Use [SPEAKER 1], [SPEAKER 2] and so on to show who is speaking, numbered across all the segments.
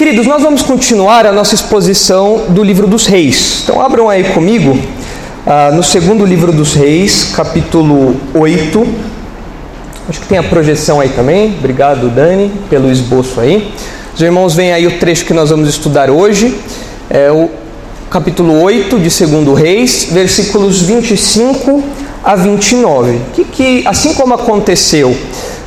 [SPEAKER 1] Queridos, nós vamos continuar a nossa exposição do livro dos Reis. Então, abram aí comigo ah, no segundo livro dos Reis, capítulo 8. Acho que tem a projeção aí também. Obrigado, Dani, pelo esboço aí. Os irmãos veem aí o trecho que nós vamos estudar hoje. É o capítulo 8 de 2 Reis, versículos 25 a 29. Que, que, assim como aconteceu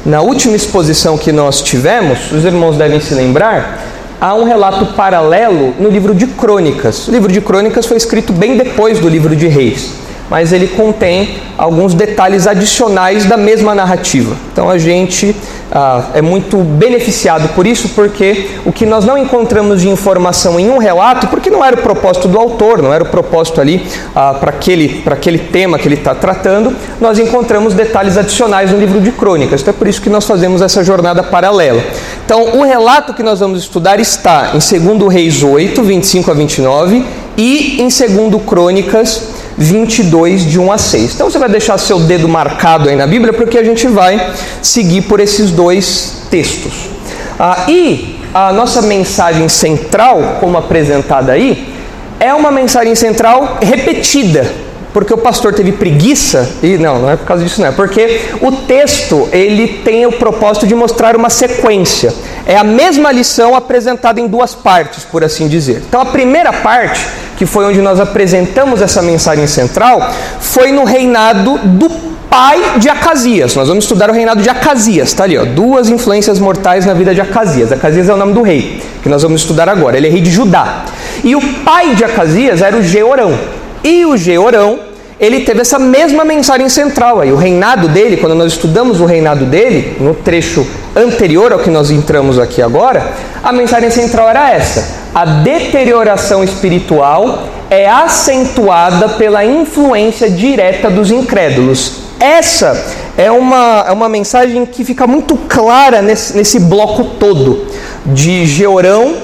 [SPEAKER 1] na última exposição que nós tivemos, os irmãos devem se lembrar há um relato paralelo no livro de Crônicas. O livro de Crônicas foi escrito bem depois do livro de Reis, mas ele contém alguns detalhes adicionais da mesma narrativa. Então a gente ah, é muito beneficiado por isso, porque o que nós não encontramos de informação em um relato, porque não era o propósito do autor, não era o propósito ali ah, para aquele, aquele tema que ele está tratando, nós encontramos detalhes adicionais no livro de crônicas. Então é por isso que nós fazemos essa jornada paralela. Então o relato que nós vamos estudar está em 2 Reis 8, 25 a 29 e em 2 Crônicas 22, de 1 a 6. Então você vai deixar seu dedo marcado aí na Bíblia, porque a gente vai seguir por esses dois textos. Ah, e a nossa mensagem central, como apresentada aí, é uma mensagem central repetida, porque o pastor teve preguiça, e não, não é por causa disso não, é porque o texto ele tem o propósito de mostrar uma sequência. É a mesma lição apresentada em duas partes, por assim dizer. Então a primeira parte, que foi onde nós apresentamos essa mensagem central, foi no reinado do pai de Acasias. Nós vamos estudar o reinado de Acasias, tá ali, ó, duas influências mortais na vida de Acasias. Acasias é o nome do rei, que nós vamos estudar agora. Ele é rei de Judá. E o pai de Acasias era o Georão. E o Georão, ele teve essa mesma mensagem central aí. O reinado dele, quando nós estudamos o reinado dele, no trecho anterior ao que nós entramos aqui agora, a mensagem central era essa: a deterioração espiritual é acentuada pela influência direta dos incrédulos. Essa é uma, é uma mensagem que fica muito clara nesse, nesse bloco todo de Georão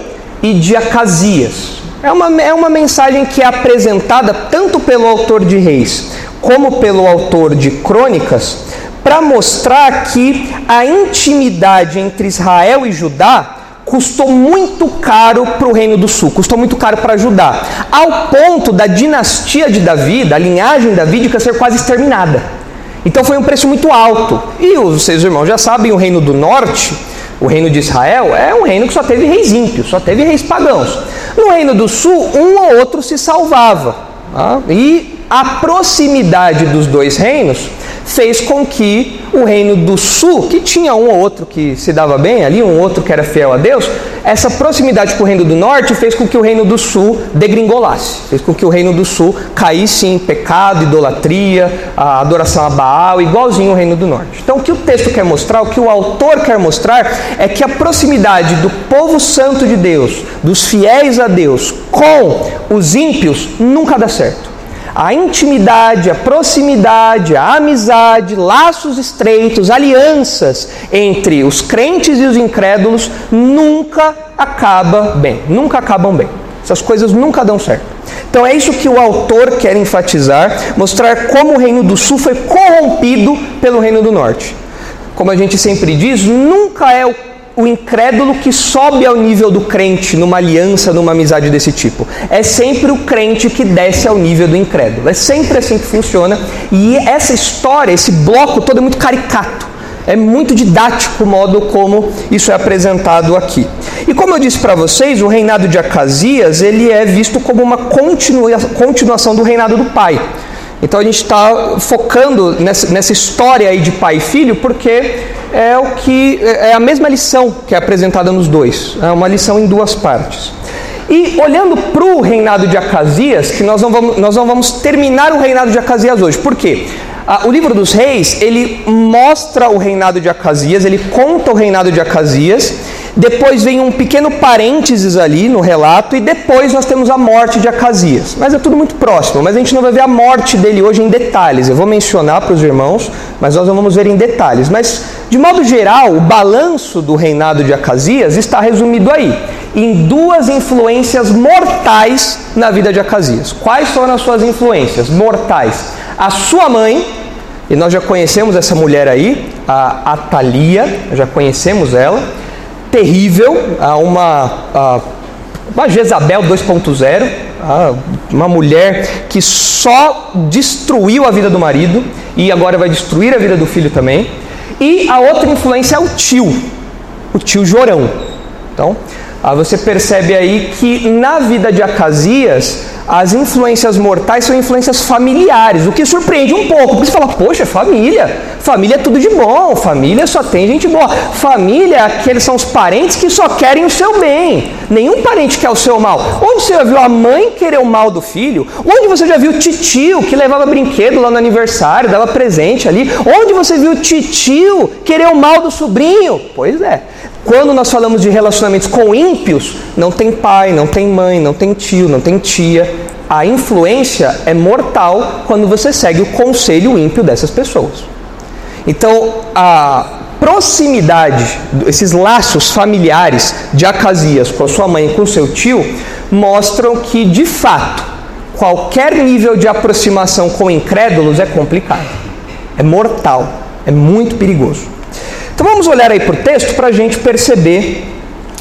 [SPEAKER 1] e de Acasias. É uma, é uma mensagem que é apresentada tanto pelo autor de Reis como pelo autor de Crônicas para mostrar que a intimidade entre Israel e Judá custou muito caro para o reino do sul, custou muito caro para Judá, ao ponto da dinastia de Davi, da linhagem davídica ser quase exterminada. Então foi um preço muito alto. E os seus irmãos já sabem, o reino do norte, o reino de Israel, é um reino que só teve reis ímpios, só teve reis pagãos. No reino do sul, um ou outro se salvava. Tá? E a proximidade dos dois reinos fez com que o reino do sul, que tinha um ou outro que se dava bem ali, um outro que era fiel a Deus, essa proximidade com o reino do norte fez com que o reino do sul degringolasse, fez com que o reino do sul caísse em pecado, idolatria, a adoração a Baal, igualzinho o reino do norte. Então o que o texto quer mostrar, o que o autor quer mostrar, é que a proximidade do povo santo de Deus, dos fiéis a Deus, com os ímpios, nunca dá certo a intimidade, a proximidade, a amizade, laços estreitos, alianças entre os crentes e os incrédulos nunca acaba bem, nunca acabam bem. Essas coisas nunca dão certo. Então é isso que o autor quer enfatizar, mostrar como o reino do sul foi corrompido pelo reino do norte. Como a gente sempre diz, nunca é o o incrédulo que sobe ao nível do crente numa aliança, numa amizade desse tipo. É sempre o crente que desce ao nível do incrédulo. É sempre assim que funciona. E essa história, esse bloco todo é muito caricato. É muito didático o modo como isso é apresentado aqui. E como eu disse para vocês, o reinado de Acasias ele é visto como uma continua, continuação do reinado do pai. Então a gente está focando nessa, nessa história aí de pai e filho porque é o que é a mesma lição que é apresentada nos dois, é uma lição em duas partes. E olhando para o reinado de Acasias, que nós não, vamos, nós não vamos terminar o reinado de Acasias hoje. Por quê? O livro dos reis, ele mostra o reinado de Acasias, ele conta o reinado de Acasias, depois vem um pequeno parênteses ali no relato, e depois nós temos a morte de Acasias. Mas é tudo muito próximo, mas a gente não vai ver a morte dele hoje em detalhes. Eu vou mencionar para os irmãos, mas nós não vamos ver em detalhes. Mas, de modo geral, o balanço do reinado de Acasias está resumido aí, em duas influências mortais na vida de Acasias. Quais foram as suas influências mortais? A sua mãe, e nós já conhecemos essa mulher aí, a Atalia, já conhecemos ela terrível, a uma, a, uma Jezabel 2.0, uma mulher que só destruiu a vida do marido e agora vai destruir a vida do filho também. E a outra influência é o tio, o tio Jorão. Então, você percebe aí que na vida de Acasias as influências mortais são influências familiares, o que surpreende um pouco, porque você fala, poxa, família, família é tudo de bom, família só tem gente boa, família, aqueles são os parentes que só querem o seu bem, nenhum parente quer o seu mal. Onde você já viu a mãe querer o mal do filho? Onde você já viu o titio que levava brinquedo lá no aniversário, dava presente ali? Onde você viu o titio querer o mal do sobrinho? Pois é. Quando nós falamos de relacionamentos com ímpios, não tem pai, não tem mãe, não tem tio, não tem tia. A influência é mortal quando você segue o conselho ímpio dessas pessoas. Então, a proximidade, esses laços familiares de Acasias com a sua mãe e com seu tio, mostram que, de fato, qualquer nível de aproximação com incrédulos é complicado, é mortal, é muito perigoso. Então vamos olhar aí para o texto para a gente perceber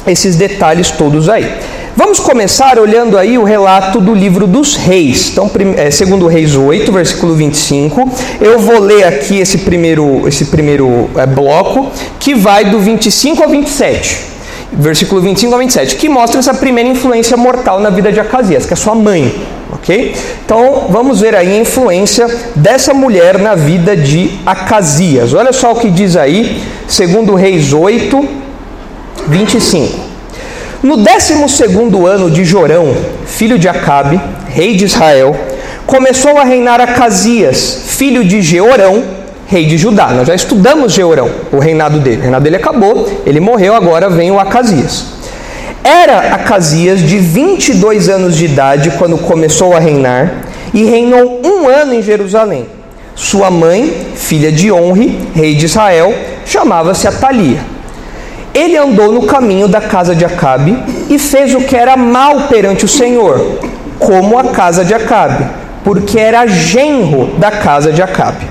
[SPEAKER 1] esses detalhes todos aí. Vamos começar olhando aí o relato do livro dos reis. Então, é, segundo Reis 8, versículo 25. Eu vou ler aqui esse primeiro, esse primeiro é, bloco, que vai do 25 ao 27. Versículo 25 ao 27, que mostra essa primeira influência mortal na vida de Acasias, que é sua mãe. Ok? Então vamos ver aí a influência dessa mulher na vida de Acasias. Olha só o que diz aí, segundo Reis 8, 25. No 12 ano de Jorão, filho de Acabe, rei de Israel, começou a reinar Acasias, filho de Jeorão, rei de Judá. Nós já estudamos Jeorão, o reinado dele. O reinado dele acabou, ele morreu, agora vem o Acasias. Era Acasias de 22 anos de idade quando começou a reinar e reinou um ano em Jerusalém. Sua mãe, filha de Honre, rei de Israel, chamava-se Atalia. Ele andou no caminho da casa de Acabe e fez o que era mal perante o Senhor, como a casa de Acabe, porque era genro da casa de Acabe.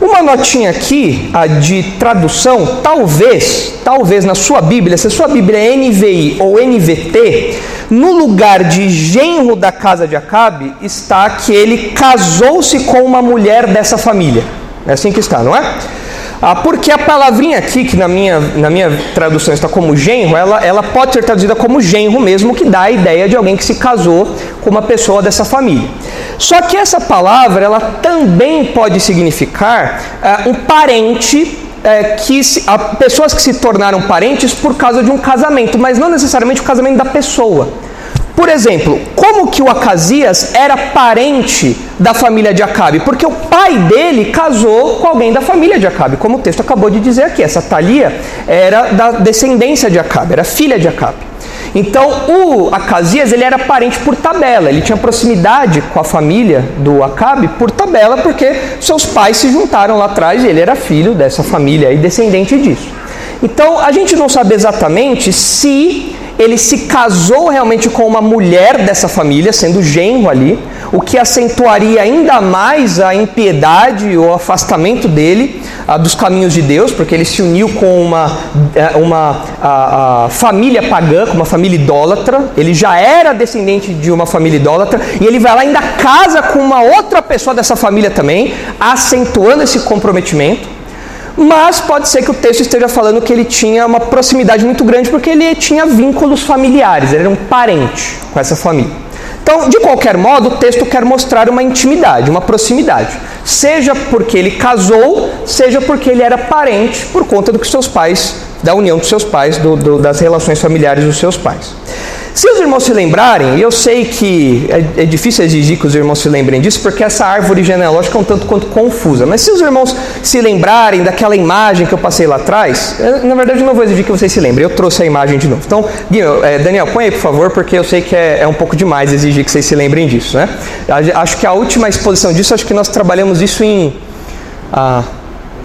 [SPEAKER 1] Uma notinha aqui, a de tradução, talvez, talvez na sua Bíblia, se a sua Bíblia é NVI ou NVT, no lugar de genro da casa de Acabe, está que ele casou-se com uma mulher dessa família. É assim que está, não é? Ah, porque a palavrinha aqui, que na minha, na minha tradução está como genro, ela, ela pode ser traduzida como genro mesmo, que dá a ideia de alguém que se casou com uma pessoa dessa família. Só que essa palavra, ela também pode significar ah, um parente é, que se, a, pessoas que se tornaram parentes por causa de um casamento, mas não necessariamente o casamento da pessoa. Por exemplo, como que o Acasias era parente da família de Acabe? Porque o pai dele casou com alguém da família de Acabe, como o texto acabou de dizer aqui. Essa Talia era da descendência de Acabe, era filha de Acabe. Então, o Acasias ele era parente por tabela, ele tinha proximidade com a família do Acabe por tabela, porque seus pais se juntaram lá atrás e ele era filho dessa família e descendente disso. Então, a gente não sabe exatamente se ele se casou realmente com uma mulher dessa família, sendo genro ali, o que acentuaria ainda mais a impiedade ou afastamento dele ah, dos caminhos de Deus, porque ele se uniu com uma, eh, uma a, a família pagã, com uma família idólatra, ele já era descendente de uma família idólatra, e ele vai lá ainda casa com uma outra pessoa dessa família também, acentuando esse comprometimento. Mas pode ser que o texto esteja falando que ele tinha uma proximidade muito grande porque ele tinha vínculos familiares, ele era um parente com essa família. Então, de qualquer modo, o texto quer mostrar uma intimidade, uma proximidade. Seja porque ele casou, seja porque ele era parente por conta do que seus pais, da união dos seus pais, do, do, das relações familiares dos seus pais. Se os irmãos se lembrarem, e eu sei que é, é, difícil exigir que os irmãos se lembrem disso, porque essa árvore genealógica é um tanto quanto confusa, mas se os irmãos se lembrarem daquela imagem que eu passei lá atrás, eu, na verdade eu não vou exigir que vocês se lembrem, eu trouxe a imagem de novo. Então, é, Daniel, põe aí por favor, porque eu sei que é, é, um pouco demais exigir que vocês se lembrem disso. Né? Acho que a última exposição disso, acho que nós trabalhamos isso em. Ah,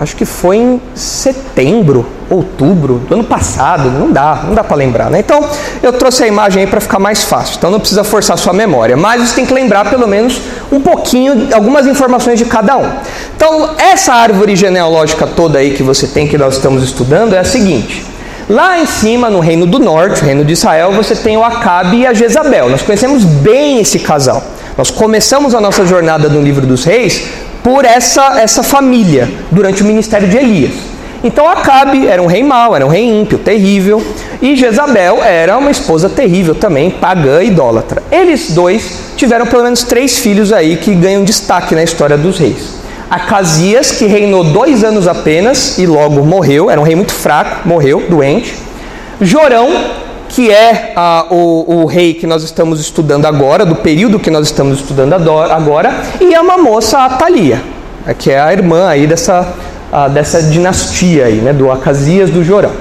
[SPEAKER 1] acho que foi em setembro, outubro do ano passado, não dá, não dá para lembrar, né? Então, eu trouxe a imagem aí para ficar mais fácil. Então não precisa forçar sua memória, mas você tem que lembrar pelo menos um pouquinho, algumas informações de cada um. Então, essa árvore genealógica toda aí que você tem que nós estamos estudando é a seguinte: Lá em cima, no reino do norte, o reino de Israel, você tem o Acabe e a Jezabel. Nós conhecemos bem esse casal. Nós começamos a nossa jornada no livro dos reis por essa, essa família durante o ministério de Elias. Então Acabe era um rei mau, era um rei ímpio, terrível, e Jezabel era uma esposa terrível também, pagã e idólatra. Eles dois tiveram pelo menos três filhos aí que ganham destaque na história dos reis. Acasias, que reinou dois anos apenas e logo morreu, era um rei muito fraco, morreu, doente. Jorão, que é ah, o, o, rei que nós estamos estudando agora, do período que nós estamos estudando agora, e a uma moça Atalia, que é a irmã aí dessa, dessa dinastia aí, né, do Acasias do Jorão.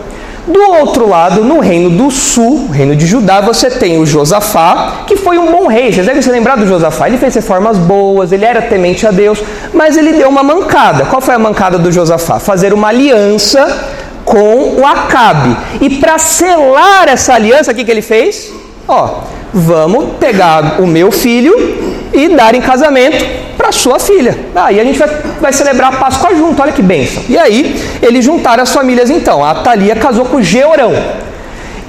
[SPEAKER 1] Do outro lado, no reino do sul, reino de Judá, você tem o Josafá, que foi um bom rei. Vocês devem se lembrar do Josafá. Ele fez reformas boas, ele era temente a Deus, mas ele deu uma mancada. Qual foi a mancada do Josafá? Fazer uma aliança com o Acabe. E para selar essa aliança, o que, que ele fez? Ó, vamos pegar o meu filho e dar em casamento para sua filha. Aí ah, a gente vai, vai celebrar a Páscoa junto, olha que bênção. E aí eles juntaram as famílias então. A Thalia casou com Georão.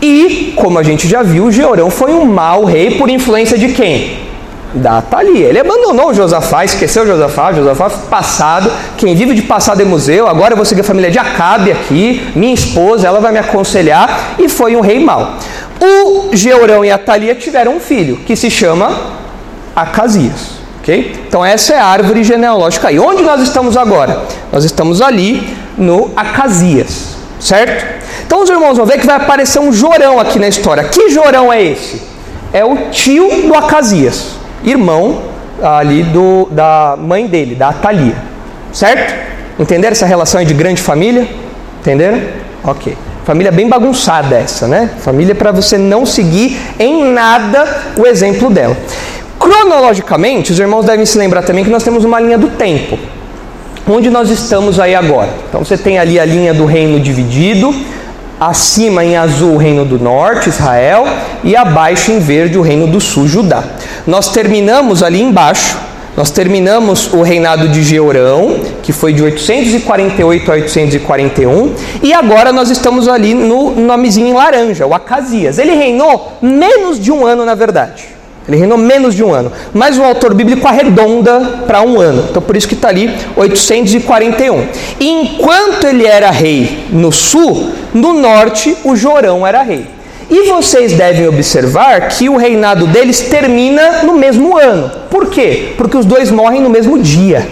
[SPEAKER 1] E, como a gente já viu, Georão foi um mau rei por influência de quem? Da Thalia. Ele abandonou Josafá, esqueceu Josafá, Josafá passado. Quem vive de passado é museu. Agora eu vou seguir a família de Acabe aqui, minha esposa, ela vai me aconselhar. E foi um rei mau. O Georão e a Thalia tiveram um filho que se chama Acasias. Então essa é a árvore genealógica aí. Onde nós estamos agora? Nós estamos ali no Acasias, certo? Então os irmãos vão ver que vai aparecer um Jorão aqui na história. Que Jorão é esse? É o tio do Acasias, irmão ali do, da mãe dele, da Atalia, certo? Entenderam essa relação de grande família? Entenderam? Ok. Família bem bagunçada essa, né? Família para você não seguir em nada o exemplo dela. Cronologicamente, os irmãos devem se lembrar também que nós temos uma linha do tempo. Onde nós estamos aí agora? Então você tem ali a linha do reino dividido, acima em azul o reino do norte, Israel, e abaixo em verde o reino do sul, Judá. Nós terminamos ali embaixo, nós terminamos o reinado de Georão, que foi de 848 a 841, e agora nós estamos ali no nomezinho em laranja, o Acasias. Ele reinou menos de um ano, na verdade. Ele reinou menos de um ano. Mas o autor bíblico arredonda para um ano. Então por isso que está ali 841. E enquanto ele era rei no sul, no norte o Jorão era rei. E vocês devem observar que o reinado deles termina no mesmo ano. Por quê? Porque os dois morrem no mesmo dia.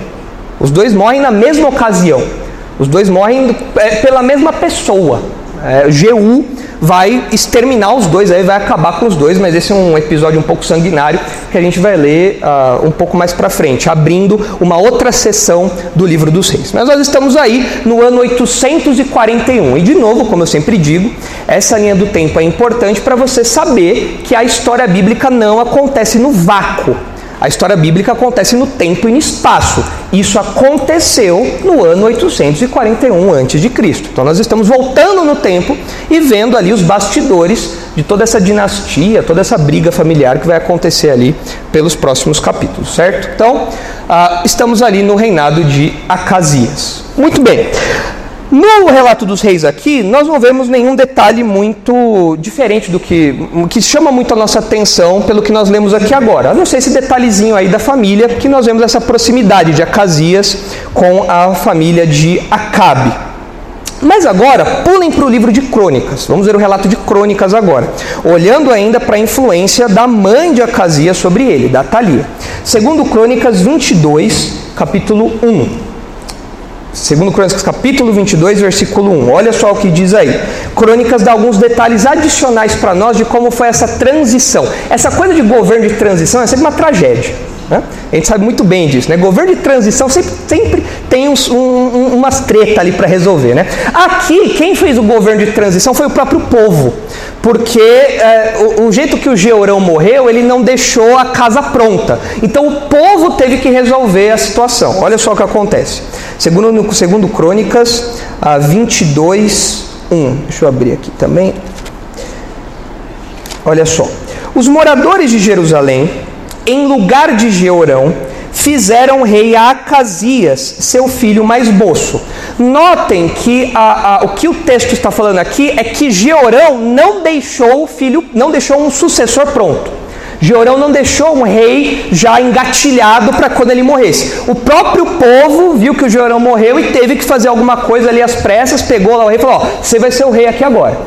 [SPEAKER 1] Os dois morrem na mesma ocasião. Os dois morrem é, pela mesma pessoa. É, vai exterminar os dois, aí vai acabar com os dois, mas esse é um episódio um pouco sanguinário que a gente vai ler uh, um pouco mais para frente, abrindo uma outra sessão do livro dos reis. Mas nós estamos aí no ano 841 e de novo, como eu sempre digo, essa linha do tempo é importante para você saber que a história bíblica não acontece no vácuo. A história bíblica acontece no tempo e no espaço. Isso aconteceu no ano 841 a.C. Então nós estamos voltando no tempo e vendo ali os bastidores de toda essa dinastia, toda essa briga familiar que vai acontecer ali pelos próximos capítulos, certo? Então, ah, estamos ali no reinado de Acasias. Muito bem. No relato dos reis aqui, nós não vemos nenhum detalhe muito diferente do que que chama muito a nossa atenção pelo que nós lemos aqui agora. A não sei esse detalhezinho aí da família, que nós vemos essa proximidade de Acasias com a família de Acabe. Mas agora, pulem para o livro de Crônicas. Vamos ver o relato de Crônicas agora. Olhando ainda para a influência da mãe de Acasias sobre ele, da Thalia. Segundo Crônicas 22, capítulo 1. Segundo Crônicas capítulo 22, versículo 1. Olha só o que diz aí. Crônicas dá alguns detalhes adicionais para nós de como foi essa transição. Essa coisa de governo de transição é sempre uma tragédia. Né? A gente sabe muito bem disso. Né? Governo de transição sempre, sempre tem uns, um, umas treta ali para resolver. Né? Aqui, quem fez o governo de transição foi o próprio povo porque é, o, o, jeito que o Georão morreu, ele não deixou a casa pronta. Então o povo teve que resolver a situação. Olha só o que acontece. Segundo, segundo Crônicas a 22, 1. Deixa eu abrir aqui também. Olha só. Os moradores de Jerusalém, em lugar de Georão, fizeram rei a Acasias, seu filho mais moço. Notem que a, a, o que o texto está falando aqui é que Georão não deixou o filho, não deixou um sucessor pronto. Georão não deixou um rei já engatilhado para quando ele morresse. O próprio povo viu que o Georão morreu e teve que fazer alguma coisa ali às pressas, pegou lá o rei e falou: Ó, você vai ser o rei aqui agora.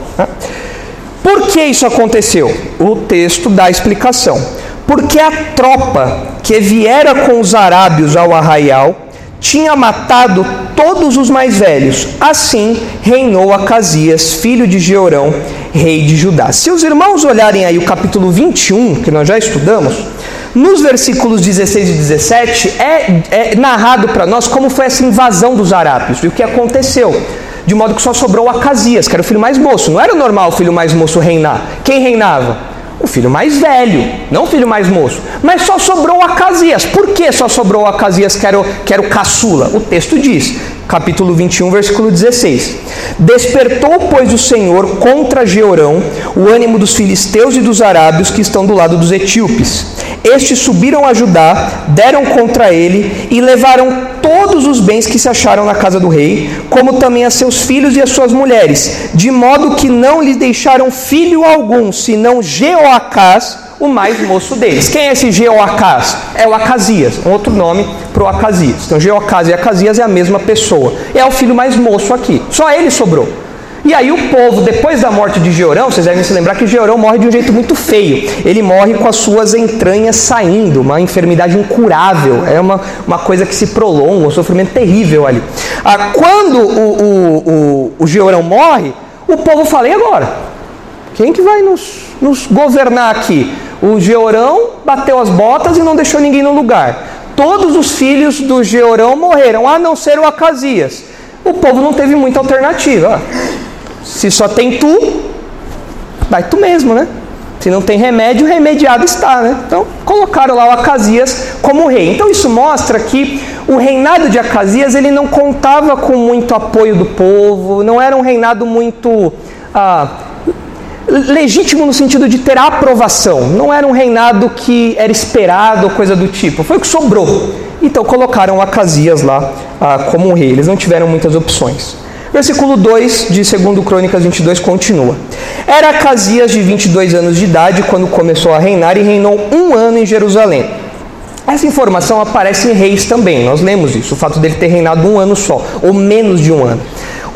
[SPEAKER 1] Por que isso aconteceu? O texto dá a explicação. Porque a tropa que viera com os arábios ao arraial tinha matado todos os mais velhos. Assim reinou Acasias, filho de Jeorão, rei de Judá. Se os irmãos olharem aí o capítulo 21, que nós já estudamos, nos versículos 16 e 17 é, é narrado para nós como foi essa invasão dos arábios e o que aconteceu. De modo que só sobrou Acasias, que era o filho mais moço. Não era normal o filho mais moço reinar. Quem reinava? O filho mais velho, não o filho mais moço. Mas só sobrou Acasias. Por que só sobrou Acasias, que era, o, que era o caçula? O texto diz, capítulo 21, versículo 16: Despertou, pois, o Senhor contra Georão o ânimo dos filisteus e dos arábios que estão do lado dos etíopes. Estes subiram a Judá, deram contra ele e levaram todos os bens que se acharam na casa do rei, como também a seus filhos e as suas mulheres, de modo que não lhes deixaram filho algum, senão Jeoacás, o mais moço deles. Quem é esse Jeoacás? É o Acasias, um outro nome para o Acasias. Então, Jeoacás e Acasias é a mesma pessoa. É o filho mais moço aqui. Só ele sobrou. E aí o povo, depois da morte de Georão, vocês devem se lembrar que Georão morre de um jeito muito feio. Ele morre com as suas entranhas saindo, uma enfermidade incurável. É uma, uma coisa que se prolonga, um sofrimento terrível ali. Ah, quando o, o, o, o Georão morre, o povo fala, e agora? Quem que vai nos, nos governar aqui? O Georão bateu as botas e não deixou ninguém no lugar. Todos os filhos do Georão morreram, a não ser o Acasias. O povo não teve muita alternativa. Se só tem tu, vai tu mesmo, né? Se não tem remédio, remediado está, né? Então, colocaram lá o Acasias como rei. Então, isso mostra que o reinado de Acasias ele não contava com muito apoio do povo, não era um reinado muito ah, legítimo no sentido de ter aprovação. Não era um reinado que era esperado ou coisa do tipo. Foi o que sobrou. Então, colocaram Acasias lá ah, como rei. Eles não tiveram muitas opções. Versículo 2 de 2 Crônicas 22 continua. Era Acasias de 22 anos de idade quando começou a reinar e reinou um ano em Jerusalém. Essa informação aparece em Reis também, nós lemos isso, o fato dele ter reinado um ano só, ou menos de um ano.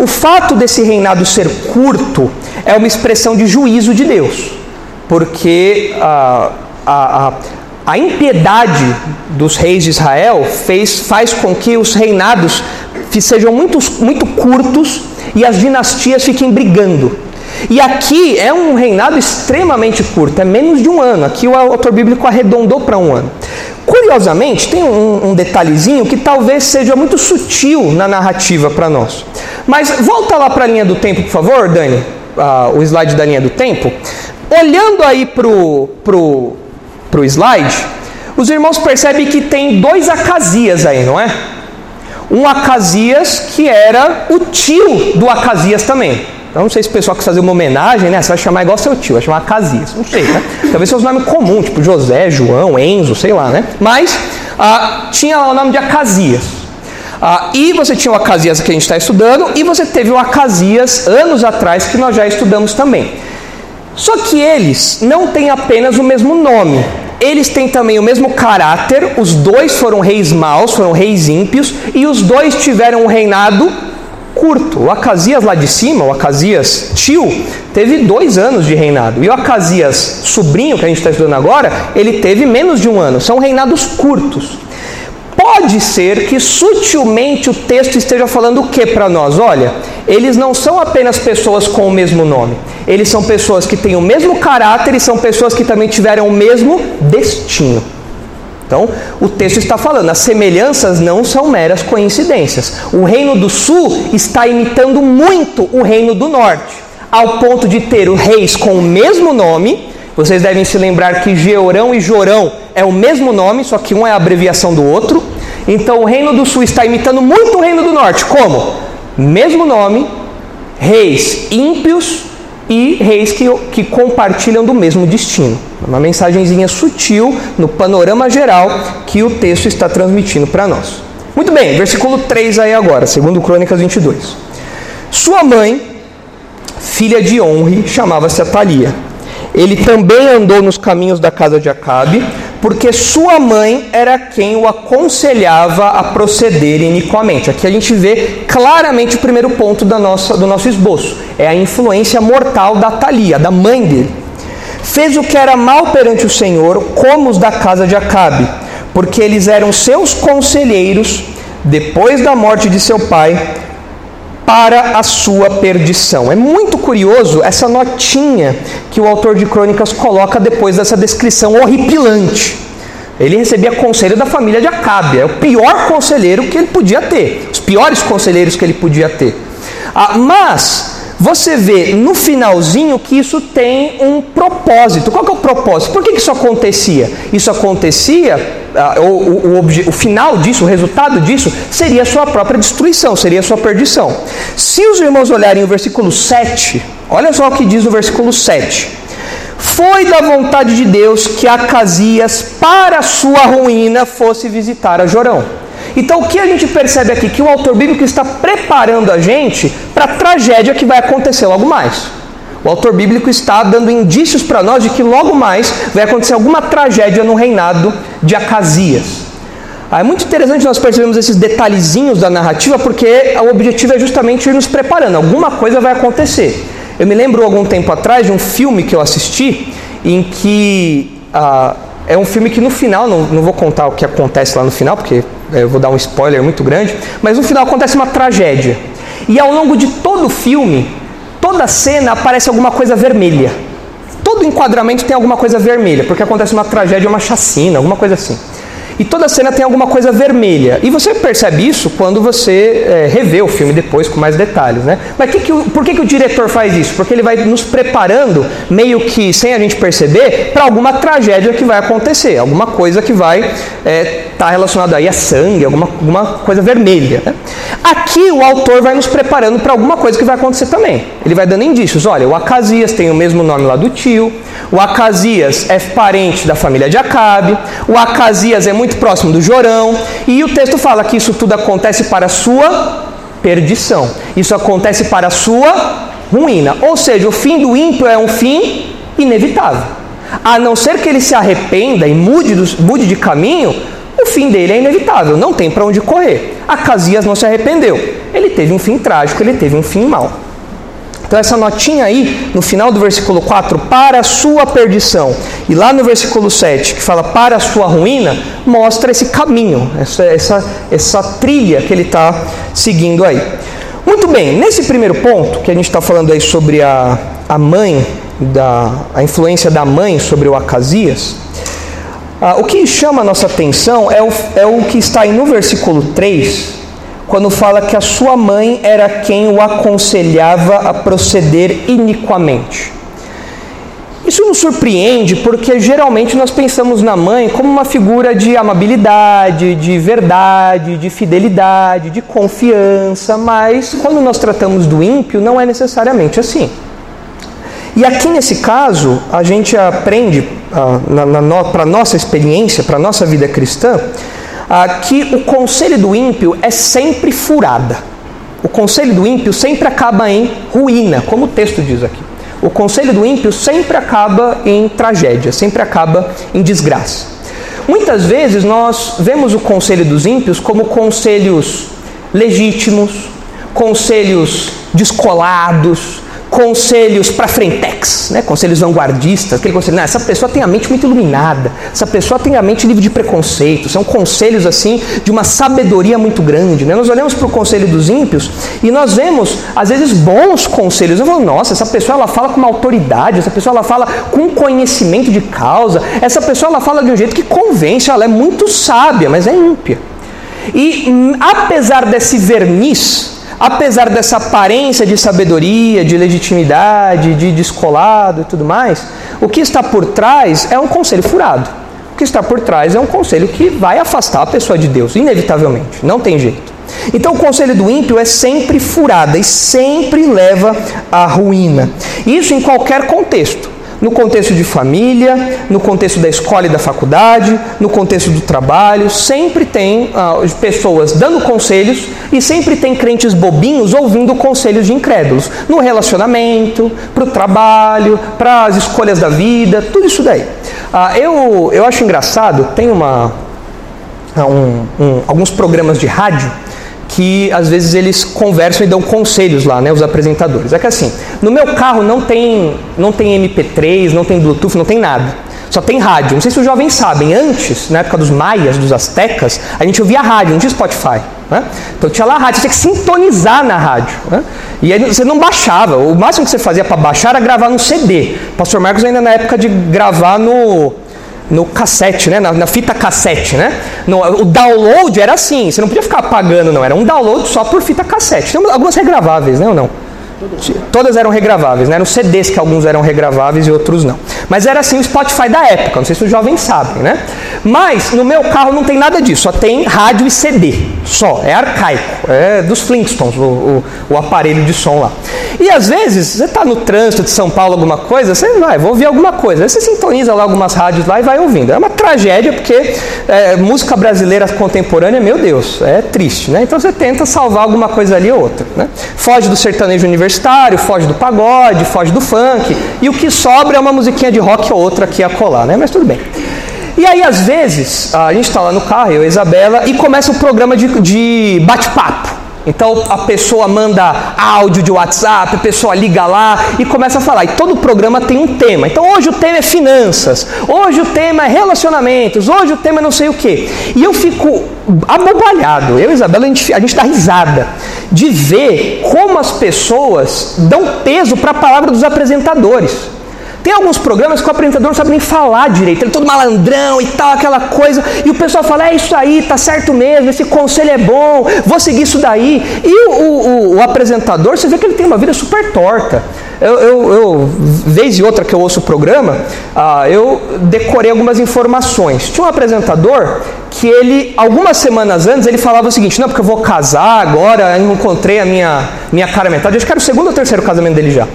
[SPEAKER 1] O fato desse reinado ser curto é uma expressão de juízo de Deus, porque a, a, a, a impiedade dos reis de Israel fez, faz com que os reinados sejam muito, muito curtos e as dinastias fiquem brigando. E aqui é um reinado extremamente curto, é menos de um ano. Aqui o autor bíblico arredondou para um ano. Curiosamente, tem um, um, detalhezinho que talvez seja muito sutil na narrativa para nós. Mas volta lá para a linha do tempo, por favor, Dani, uh, o slide da linha do tempo. Olhando aí para o pro, pro slide, os irmãos percebem que tem dois Acasias aí, não é? um Acasias que era o tio do Acasias também. Então, não sei se o pessoal quer fazer uma homenagem, né? Você vai chamar igual seu tio, vai chamar Acasias. Não sei, né? Talvez seja um nome comum, tipo José, João, Enzo, sei lá, né? Mas ah, tinha lá o nome de Acasias. Ah, e você tinha o Acasias que a gente está estudando, e você teve o Acasias anos atrás que nós já estudamos também. Só que eles não têm apenas o mesmo nome, eles têm também o mesmo caráter, os dois foram reis maus, foram reis ímpios, e os dois tiveram um reinado curto. O Acasias lá de cima, o Acasias tio, teve dois anos de reinado. E o Acasias sobrinho, que a gente está estudando agora, ele teve menos de um ano. São reinados curtos. Pode ser que sutilmente o texto esteja falando o que para nós? Olha, eles não são apenas pessoas com o mesmo nome, eles são pessoas que têm o mesmo caráter e são pessoas que também tiveram o mesmo destino. Então, o texto está falando, as semelhanças não são meras coincidências. O reino do sul está imitando muito o reino do norte, ao ponto de ter os reis com o mesmo nome. Vocês devem se lembrar que Georão e Jorão é o mesmo nome, só que um é a abreviação do outro. Então, o reino do sul está imitando muito o reino do norte. Como? Mesmo nome, reis ímpios e reis que, que compartilham do mesmo destino. Uma mensagenzinha sutil no panorama geral que o texto está transmitindo para nós. Muito bem, versículo 3 aí agora, segundo Crônicas 22. Sua mãe, filha de Onre, chamava-se Atalia. Ele também andou nos caminhos da casa de Acabe, porque sua mãe era quem o aconselhava a proceder iniquamente. Aqui a gente vê claramente o primeiro ponto da nossa, do nosso esboço: é a influência mortal da Atalia, da mãe dele. Fez o que era mal perante o Senhor, como os da casa de Acabe, porque eles eram seus conselheiros depois da morte de seu pai, para a sua perdição. É muito curioso essa notinha que o autor de Crônicas coloca depois dessa descrição horripilante. Ele recebia conselho da família de Acabe, é o pior conselheiro que ele podia ter, os piores conselheiros que ele podia ter. Ah, mas você vê no finalzinho que isso tem um propósito. Qual que é o propósito? Por que, que isso acontecia? Isso acontecia, uh, o, o, o, o, final disso, o resultado disso, seria a sua própria destruição, seria a sua perdição. Se os irmãos olharem o versículo 7, olha só o que diz o versículo 7. Foi da vontade de Deus que Acasias, para sua ruína, fosse visitar a Jorão. Então o que a gente percebe aqui? Que o autor bíblico está preparando a gente para a tragédia que vai acontecer logo mais. O autor bíblico está dando indícios para nós de que logo mais vai acontecer alguma tragédia no reinado de Acasias. Ah, é muito interessante nós percebemos esses detalhezinhos da narrativa, porque o objetivo é justamente ir nos preparando. Alguma coisa vai acontecer. Eu me lembro algum tempo atrás de um filme que eu assisti em que ah, é um filme que no final, não, não vou contar o que acontece lá no final, porque eu vou dar um spoiler muito grande, mas no final acontece uma tragédia. E ao longo de todo o filme, toda cena aparece alguma coisa vermelha. Todo enquadramento tem alguma coisa vermelha, porque acontece uma tragédia, uma chacina, alguma coisa assim. E toda cena tem alguma coisa vermelha. E você percebe isso quando você é, revê o filme depois com mais detalhes, né? Mas que que o, por que, que o diretor faz isso? Porque ele vai nos preparando, meio que sem a gente perceber, para alguma tragédia que vai acontecer, alguma coisa que vai estar é, tá relacionada aí a sangue, alguma, alguma coisa vermelha. Né? Aqui o autor vai nos preparando para alguma coisa que vai acontecer também. Ele vai dando indícios. Olha, o Acasias tem o mesmo nome lá do tio, o Acasias é parente da família de Acabe, o Acasias é muito próximo do Jorão, e o texto fala que isso tudo acontece para a sua perdição. Isso acontece para a sua ruína. Ou seja, o fim do ímpio é um fim inevitável. A não ser que ele se arrependa e mude, mude de caminho, o fim dele é inevitável, não tem para onde correr. Acasias não se arrependeu. Ele teve um fim trágico, ele teve um fim mau. Então, essa notinha aí, no final do versículo 4, para a sua perdição, e lá no versículo 7, que fala para a sua ruína, mostra esse caminho, essa, essa, essa trilha que ele está seguindo aí. Muito bem, nesse primeiro ponto, que a gente está falando aí sobre a, a mãe, da, a influência da mãe sobre o Acasias, ah, o que chama a nossa atenção é o, é o que está aí no versículo 3, quando fala que a sua mãe era quem o aconselhava a proceder iniquamente. Isso nos surpreende porque geralmente nós pensamos na mãe como uma figura de amabilidade, de verdade, de fidelidade, de confiança, mas quando nós tratamos do ímpio não é necessariamente assim. E aqui nesse caso, a gente aprende, ah, para a nossa experiência, para a nossa vida cristã, ah, que o conselho do ímpio é sempre furada. O conselho do ímpio sempre acaba em ruína, como o texto diz aqui. O conselho do ímpio sempre acaba em tragédia, sempre acaba em desgraça. Muitas vezes nós vemos o conselho dos ímpios como conselhos legítimos, conselhos descolados, conselhos para frentex, né? conselhos vanguardistas, aquele conselho, não, essa pessoa tem a mente muito iluminada, essa pessoa tem a mente livre de preconceito, são conselhos assim de uma sabedoria muito grande. Né? Nós olhamos para o conselho dos ímpios e nós vemos, às vezes, bons conselhos. Eu falo, nossa, essa pessoa ela fala com uma autoridade, essa pessoa ela fala com conhecimento de causa, essa pessoa ela fala de um jeito que convence, ela é muito sábia, mas é ímpia. E hum, apesar desse verniz apesar dessa aparência de sabedoria, de legitimidade, de descolado e tudo mais, o que está por trás é um conselho furado. O que está por trás é um conselho que vai afastar a pessoa de Deus, inevitavelmente, não tem jeito. Então o conselho do ímpio é sempre furado e sempre leva à ruína. Isso em qualquer contexto. No contexto de família, no contexto da escola e da faculdade, no contexto do trabalho, sempre tem ah, pessoas dando conselhos e sempre tem crentes bobinhos ouvindo conselhos de incrédulos. No relacionamento, para o trabalho, para as escolhas da vida, tudo isso daí. Ah, eu, eu acho engraçado, tem uma, um, um, alguns programas de rádio que às vezes eles conversam e dão conselhos lá, né, os apresentadores. É que assim, no meu carro não tem, não tem MP3, não tem Bluetooth, não tem nada. Só tem rádio. Não sei se os jovens sabem, antes, na época dos maias, dos astecas, a gente ouvia rádio, não tinha Spotify. Né? Então tinha lá a rádio, você tinha que sintonizar na rádio. Né? E aí você não baixava. O máximo que você fazia para baixar era gravar no CD. O pastor Marcos ainda na época de gravar no, no cassete, né? Na, na, fita cassete, né? No, o download era assim, você não podia ficar apagando, não. Era um download só por fita cassete. Tem algumas regraváveis, né ou não? Todas eram regraváveis, né? Eram CDs que alguns eram regraváveis e outros não. Mas era assim o Spotify da época, não sei se os jovens sabem, né? Mas no meu carro não tem nada disso, só tem rádio e CD, só. É arcaico, é dos Flintstones, o, o, o aparelho de som lá. E às vezes, você está no trânsito de São Paulo, alguma coisa, você vai, vou ouvir alguma coisa. Aí você sintoniza lá algumas rádios lá e vai ouvindo. É uma tragédia, porque é, música brasileira contemporânea, meu Deus, é triste, né? Então você tenta salvar alguma coisa ali ou outra, né? Foge do sertanejo universitário, foge do pagode, foge do funk, e o que sobra é uma musiquinha de rock ou outra aqui a colar, né? Mas tudo bem. E aí, às vezes, a gente está lá no carro, eu e a Isabela, e começa o programa de, de bate-papo. Então a pessoa manda áudio de WhatsApp, a pessoa liga lá e começa a falar. E todo programa tem um tema. Então hoje o tema é finanças, hoje o tema é relacionamentos, hoje o tema é não sei o que. E eu fico abobalhado, eu e Isabela, a gente, a gente dá risada de ver como as pessoas dão peso para a palavra dos apresentadores. Tem alguns programas que o apresentador não sabe nem falar direito, ele é todo malandrão e tal, aquela coisa, e o pessoal fala: é isso aí, tá certo mesmo, esse conselho é bom, vou seguir isso daí. E o, o, o apresentador, você vê que ele tem uma vida super torta. Eu, eu, eu, vez e outra que eu ouço o programa, ah, eu decorei algumas informações. Tinha um apresentador que ele, algumas semanas antes, ele falava o seguinte: não, porque eu vou casar agora, eu encontrei a minha, minha cara metade. Acho que era o segundo ou terceiro casamento dele já.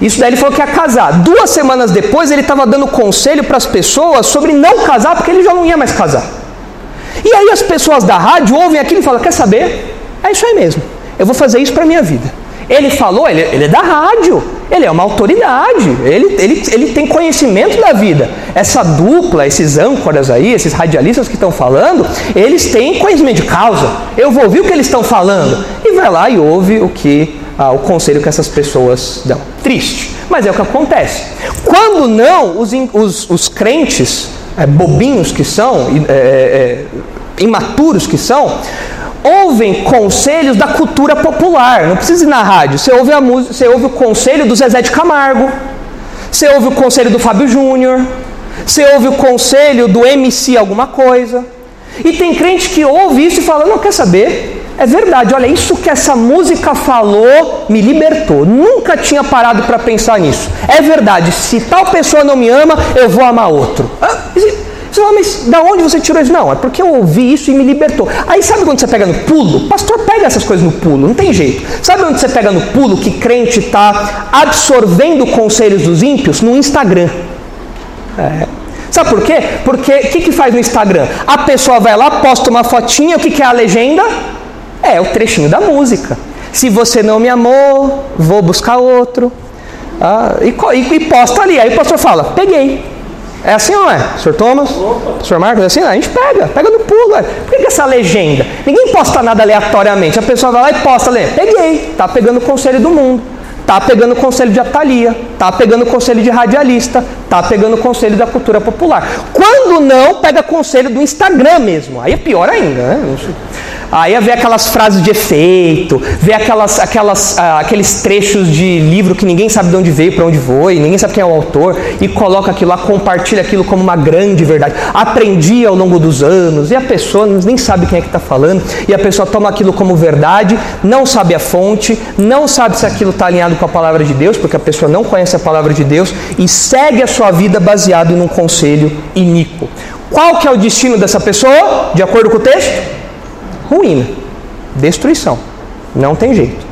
[SPEAKER 1] Isso daí ele falou que ia casar. Duas semanas depois ele estava dando conselho para as pessoas sobre não casar, porque ele já não ia mais casar. E aí as pessoas da rádio ouvem aquilo e falam: Quer saber? É isso aí mesmo. Eu vou fazer isso para minha vida. Ele falou, ele, ele, é da rádio, ele é uma autoridade, ele, ele, ele tem conhecimento da vida. Essa dupla, esses âncoras aí, esses radialistas que estão falando, eles têm conhecimento de causa. Eu vou ouvir o que eles estão falando. E vai lá e ouve o que ah, o conselho que essas pessoas dão. Triste, mas é o que acontece. Quando não, os, os, os crentes, é, bobinhos que são, é, é, imaturos que são, ouvem conselhos da cultura popular. Não precisa ir na rádio. Você ouve, a música, você ouve o conselho do Zezé de Camargo, você ouve o conselho do Fábio Júnior, você ouve o conselho do MC alguma coisa. E tem crente que ouve isso e fala: Não quer saber? É verdade, olha, isso que essa música falou me libertou. Nunca tinha parado para pensar nisso. É verdade, se tal pessoa não me ama, eu vou amar outro. Ah, você fala, mas da onde você tirou isso? Não, é porque eu ouvi isso e me libertou. Aí sabe quando você pega no pulo? Pastor pega essas coisas no pulo, não tem jeito. Sabe onde você pega no pulo que crente está absorvendo conselhos dos ímpios? No Instagram. É. Sabe por quê? Porque o que, que faz no Instagram? A pessoa vai lá, posta uma fotinha, o que, que é a legenda? É o trechinho da música. Se você não me amou, vou buscar outro. Ah, e, e, e, posta ali. Aí o pastor fala: Peguei. É assim ou não é? Sr. Thomas? Opa. Sr. Marcos? É assim? A gente pega, pega no pulo. Ué. Por que, que essa legenda? Ninguém posta nada aleatoriamente. A pessoa vai lá e posta ali: Peguei. Tá pegando o conselho do mundo. Tá pegando o conselho de Atalia, tá pegando conselho de radialista, tá pegando conselho da cultura popular. Quando não, pega conselho do Instagram mesmo. Aí é pior ainda, né? Aí vê aquelas frases de efeito, vê aquelas, aquelas, ah, aqueles trechos de livro que ninguém sabe de onde veio, para onde foi, ninguém sabe quem é o autor, e coloca aquilo lá, compartilha aquilo como uma grande verdade. Aprendi ao longo dos anos, e a pessoa nem sabe quem é que está falando, e a pessoa toma aquilo como verdade, não sabe a fonte, não sabe se aquilo está alinhado com a palavra de Deus, porque a pessoa não conhece a palavra de Deus, e segue a sua vida baseado num conselho iníquo. Qual que é o destino dessa pessoa, de acordo com o texto? ruína, destruição. Não tem jeito.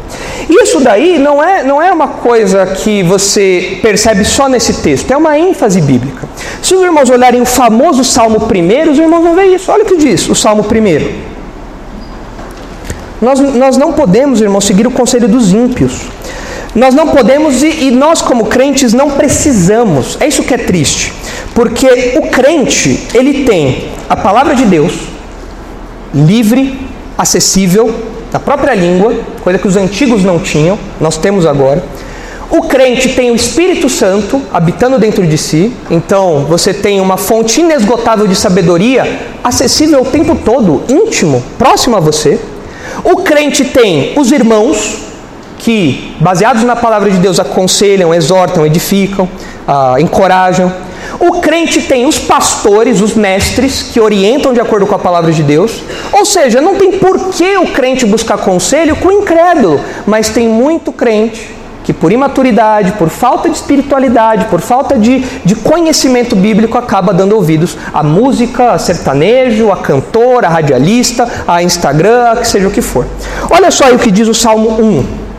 [SPEAKER 1] Isso daí não é, não é uma coisa que você percebe só nesse texto, é uma ênfase bíblica. Se os irmãos olharem o famoso Salmo 1, os irmãos vão ver isso. Olha o que diz o Salmo 1. Nós, nós não podemos, irmãos, seguir o conselho dos ímpios. Nós não podemos e, e nós, como crentes, não precisamos. É isso que é triste. Porque o crente, ele tem a palavra de Deus livre, acessível, na própria língua, coisa que os antigos não tinham, nós temos agora. O crente tem o Espírito Santo habitando dentro de si, então você tem uma fonte inesgotável de sabedoria acessível o tempo todo, íntimo, próximo a você. O crente tem os irmãos que, baseados na palavra de Deus, aconselham, exortam, edificam, ah, encorajam. O crente tem os pastores, os mestres, que orientam de acordo com a palavra de Deus. Ou seja, não tem por que o crente buscar conselho com o incrédulo, mas tem muito crente que, por imaturidade, por falta de espiritualidade, por falta de, de conhecimento bíblico, acaba dando ouvidos à música, a sertanejo, a cantora, a radialista, a Instagram, que seja o que for. Olha só o que diz o Salmo 1,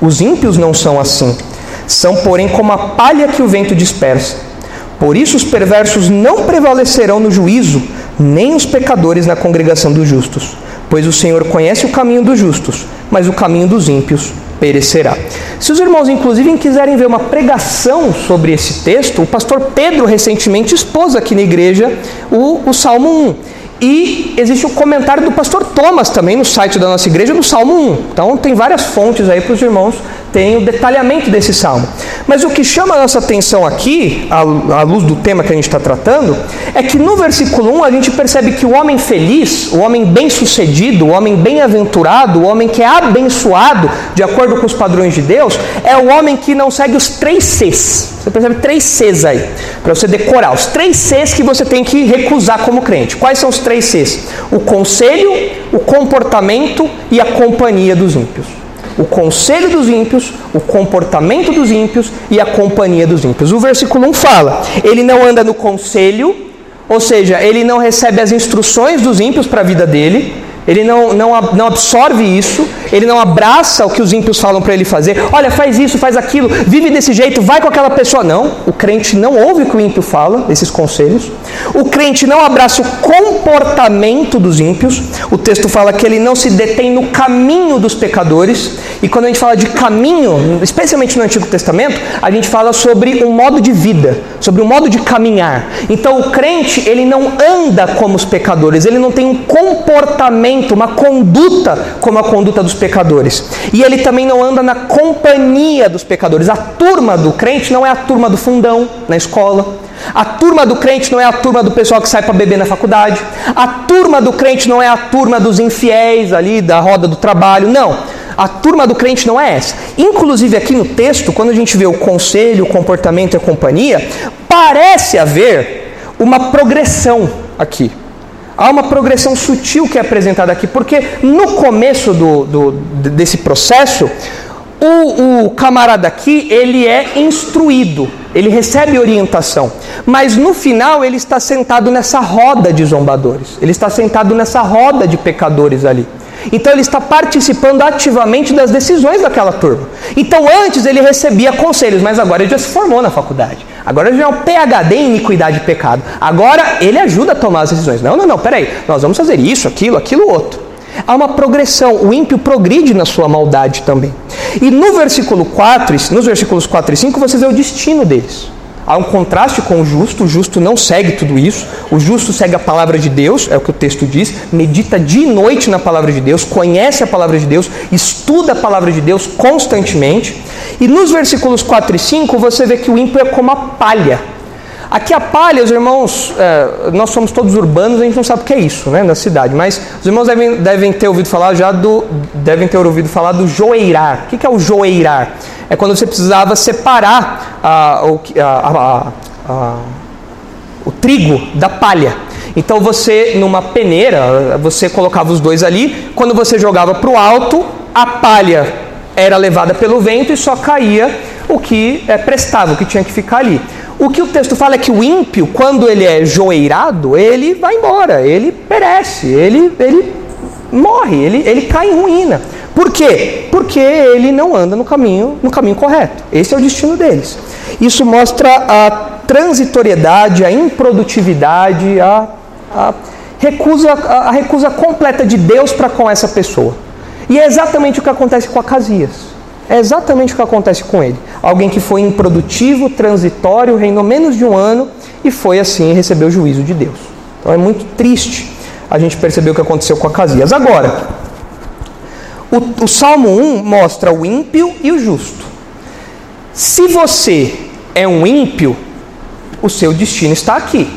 [SPEAKER 1] Os ímpios não são assim, são, porém, como a palha que o vento dispersa. Por isso os perversos não prevalecerão no juízo, nem os pecadores na congregação dos justos. Pois o Senhor conhece o caminho dos justos, mas o caminho dos ímpios perecerá. Se os irmãos, inclusive, quiserem ver uma pregação sobre esse texto, o pastor Pedro recentemente expôs aqui na igreja o, o Salmo 1. E existe o comentário do pastor Thomas também no site da nossa igreja, no Salmo 1. Então tem várias fontes aí para os irmãos tem o detalhamento desse salmo. Mas o que chama a nossa atenção aqui, à luz do tema que a gente está tratando, é que no versículo 1 a gente percebe que o homem feliz, o homem bem-sucedido, o homem bem-aventurado, o homem que é abençoado, de acordo com os padrões de Deus, é o homem que não segue os três Cs. Você percebe três Cs aí, para você decorar. Os três Cs que você tem que recusar como crente. Quais são os três Cs? O conselho, o comportamento e a companhia dos ímpios o conselho dos ímpios, o comportamento dos ímpios e a companhia dos ímpios. O versículo 1 fala: ele não anda no conselho, ou seja, ele não recebe as instruções dos ímpios para a vida dele, ele não, não, não absorve isso, ele não abraça o que os ímpios falam para ele fazer. Olha, faz isso, faz aquilo, vive desse jeito, vai com aquela pessoa. Não, o crente não ouve o que o ímpio fala, esses conselhos. O crente não abraça o comportamento dos ímpios. O texto fala que ele não se detém no caminho dos pecadores. E quando a gente fala de caminho, especialmente no Antigo Testamento, a gente fala sobre um modo de vida, sobre um modo de caminhar. Então o crente, ele não anda como os pecadores, ele não tem um comportamento uma conduta como a conduta dos pecadores. E ele também não anda na companhia dos pecadores. A turma do crente não é a turma do fundão na escola. A turma do crente não é a turma do pessoal que sai para beber na faculdade. A turma do crente não é a turma dos infiéis ali da roda do trabalho. Não. A turma do crente não é essa. Inclusive aqui no texto, quando a gente vê o conselho, o comportamento e a companhia, parece haver uma progressão aqui. Há uma progressão sutil que é apresentada aqui, porque no começo do, do desse processo, o, o, camarada aqui, ele é instruído, ele recebe orientação, mas no final ele está sentado nessa roda de zombadores, ele está sentado nessa roda de pecadores ali. Então ele está participando ativamente das decisões daquela turma. Então antes ele recebia conselhos, mas agora ele já se formou na faculdade. Agora já é um PhD em iniquidade e pecado. Agora ele ajuda a tomar as decisões. Não, não, não, peraí. Nós vamos fazer isso, aquilo, aquilo, outro. Há uma progressão. O ímpio progride na sua maldade também. E no versículo 4, nos versículos 4 e 5, você vê o destino deles. Há um contraste com o justo, o justo não segue tudo isso, o justo segue a palavra de Deus, é o que o texto diz, medita de noite na palavra de Deus, conhece a palavra de Deus, estuda a palavra de Deus constantemente. E nos versículos 4 e 5 você vê que o ímpio é como a palha. Aqui a palha, os irmãos, é, nós somos todos urbanos, a gente não sabe o que é isso, né, na cidade, mas os irmãos devem, devem ter ouvido falar já do, devem ter ouvido falar do joeirar. O que é o joeirar? É quando você precisava separar a, a, a, o trigo da palha. Então você, numa peneira, você colocava os dois ali, quando você jogava para o alto, a palha era levada pelo vento e só caía o que é, prestava, o que tinha que ficar ali. O que o texto fala é que o ímpio, quando ele é joeirado, ele vai embora, ele perece, ele, ele morre, ele, ele cai em ruína. Por quê? Porque ele não anda no caminho, no caminho correto. Esse é o destino deles. Isso mostra a transitoriedade, a improdutividade, a, a recusa, a recusa completa de Deus para com essa pessoa. E é exatamente o que acontece com Acasias. É exatamente o que acontece com ele. Alguém que foi improdutivo, transitório, reinou menos de um ano e foi assim receber o juízo de Deus. Então é muito triste a gente perceber o que aconteceu com Acasias. Agora, o, o Salmo 1 mostra o ímpio e o justo. Se você é um ímpio, o seu destino está aqui.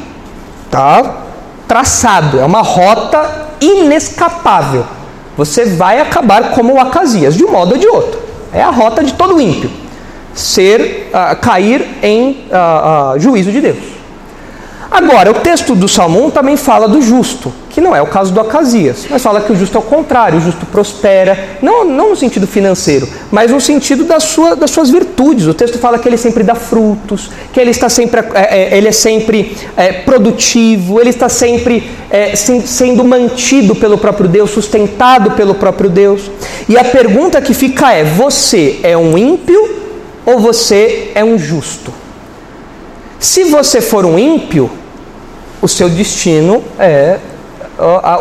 [SPEAKER 1] Está traçado, é uma rota inescapável. Você vai acabar como o Acasias, de um modo ou de outro. É a rota de todo ímpio. Ser, uh, cair em uh, uh, juízo de Deus. Agora, o texto do Salmo 1 também fala do justo, que não é o caso do Acasias, mas fala que o justo é o contrário, o justo prospera, não, não no sentido financeiro, mas no sentido da sua, das suas virtudes. O texto fala que ele sempre dá frutos, que ele está sempre, é, é, ele é sempre é, produtivo, ele está sempre é, sendo mantido pelo próprio Deus, sustentado pelo próprio Deus. E a pergunta que fica é: você é um ímpio ou você é um justo? Se você for um ímpio, o seu destino é a,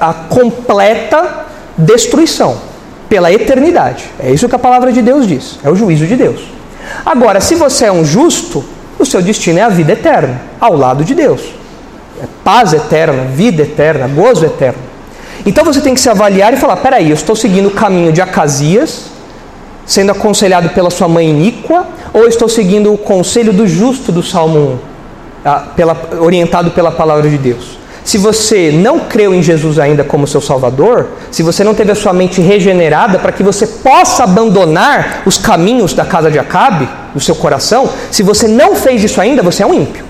[SPEAKER 1] a, a completa destruição pela eternidade. É isso que a palavra de Deus diz, é o juízo de Deus. Agora, se você é um justo, o seu destino é a vida eterna, ao lado de Deus. É paz eterna, vida eterna, gozo eterno. Então você tem que se avaliar e falar: peraí, eu estou seguindo o caminho de Acasias, sendo aconselhado pela sua mãe iníqua, ou estou seguindo o conselho do justo do Salmo 1, ah, pela, orientado pela palavra de Deus? Se você não creu em Jesus ainda como seu Salvador, se você não teve a sua mente regenerada para que você possa abandonar os caminhos da casa de Acabe, do seu coração, se você não fez isso ainda, você é um ímpio.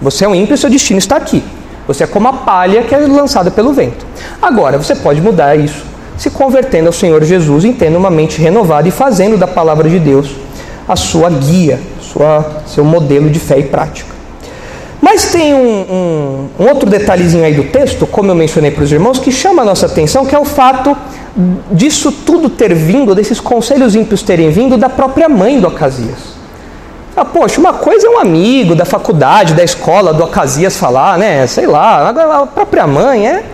[SPEAKER 1] Você é um ímpio e seu destino está aqui. Você é como a palha que é lançada pelo vento. Agora, você pode mudar isso se convertendo ao Senhor Jesus e tendo uma mente renovada e fazendo da palavra de Deus a sua guia, sua, seu modelo de fé e prática. Mas tem um, um, um, outro detalhezinho aí do texto, como eu mencionei para os irmãos, que chama a nossa atenção, que é o fato disso tudo ter vindo, desses conselhos ímpios terem vindo da própria mãe do Acasias. Ah, poxa, uma coisa é um amigo da faculdade, da escola, do Acasias falar, né? Sei lá, a própria mãe é,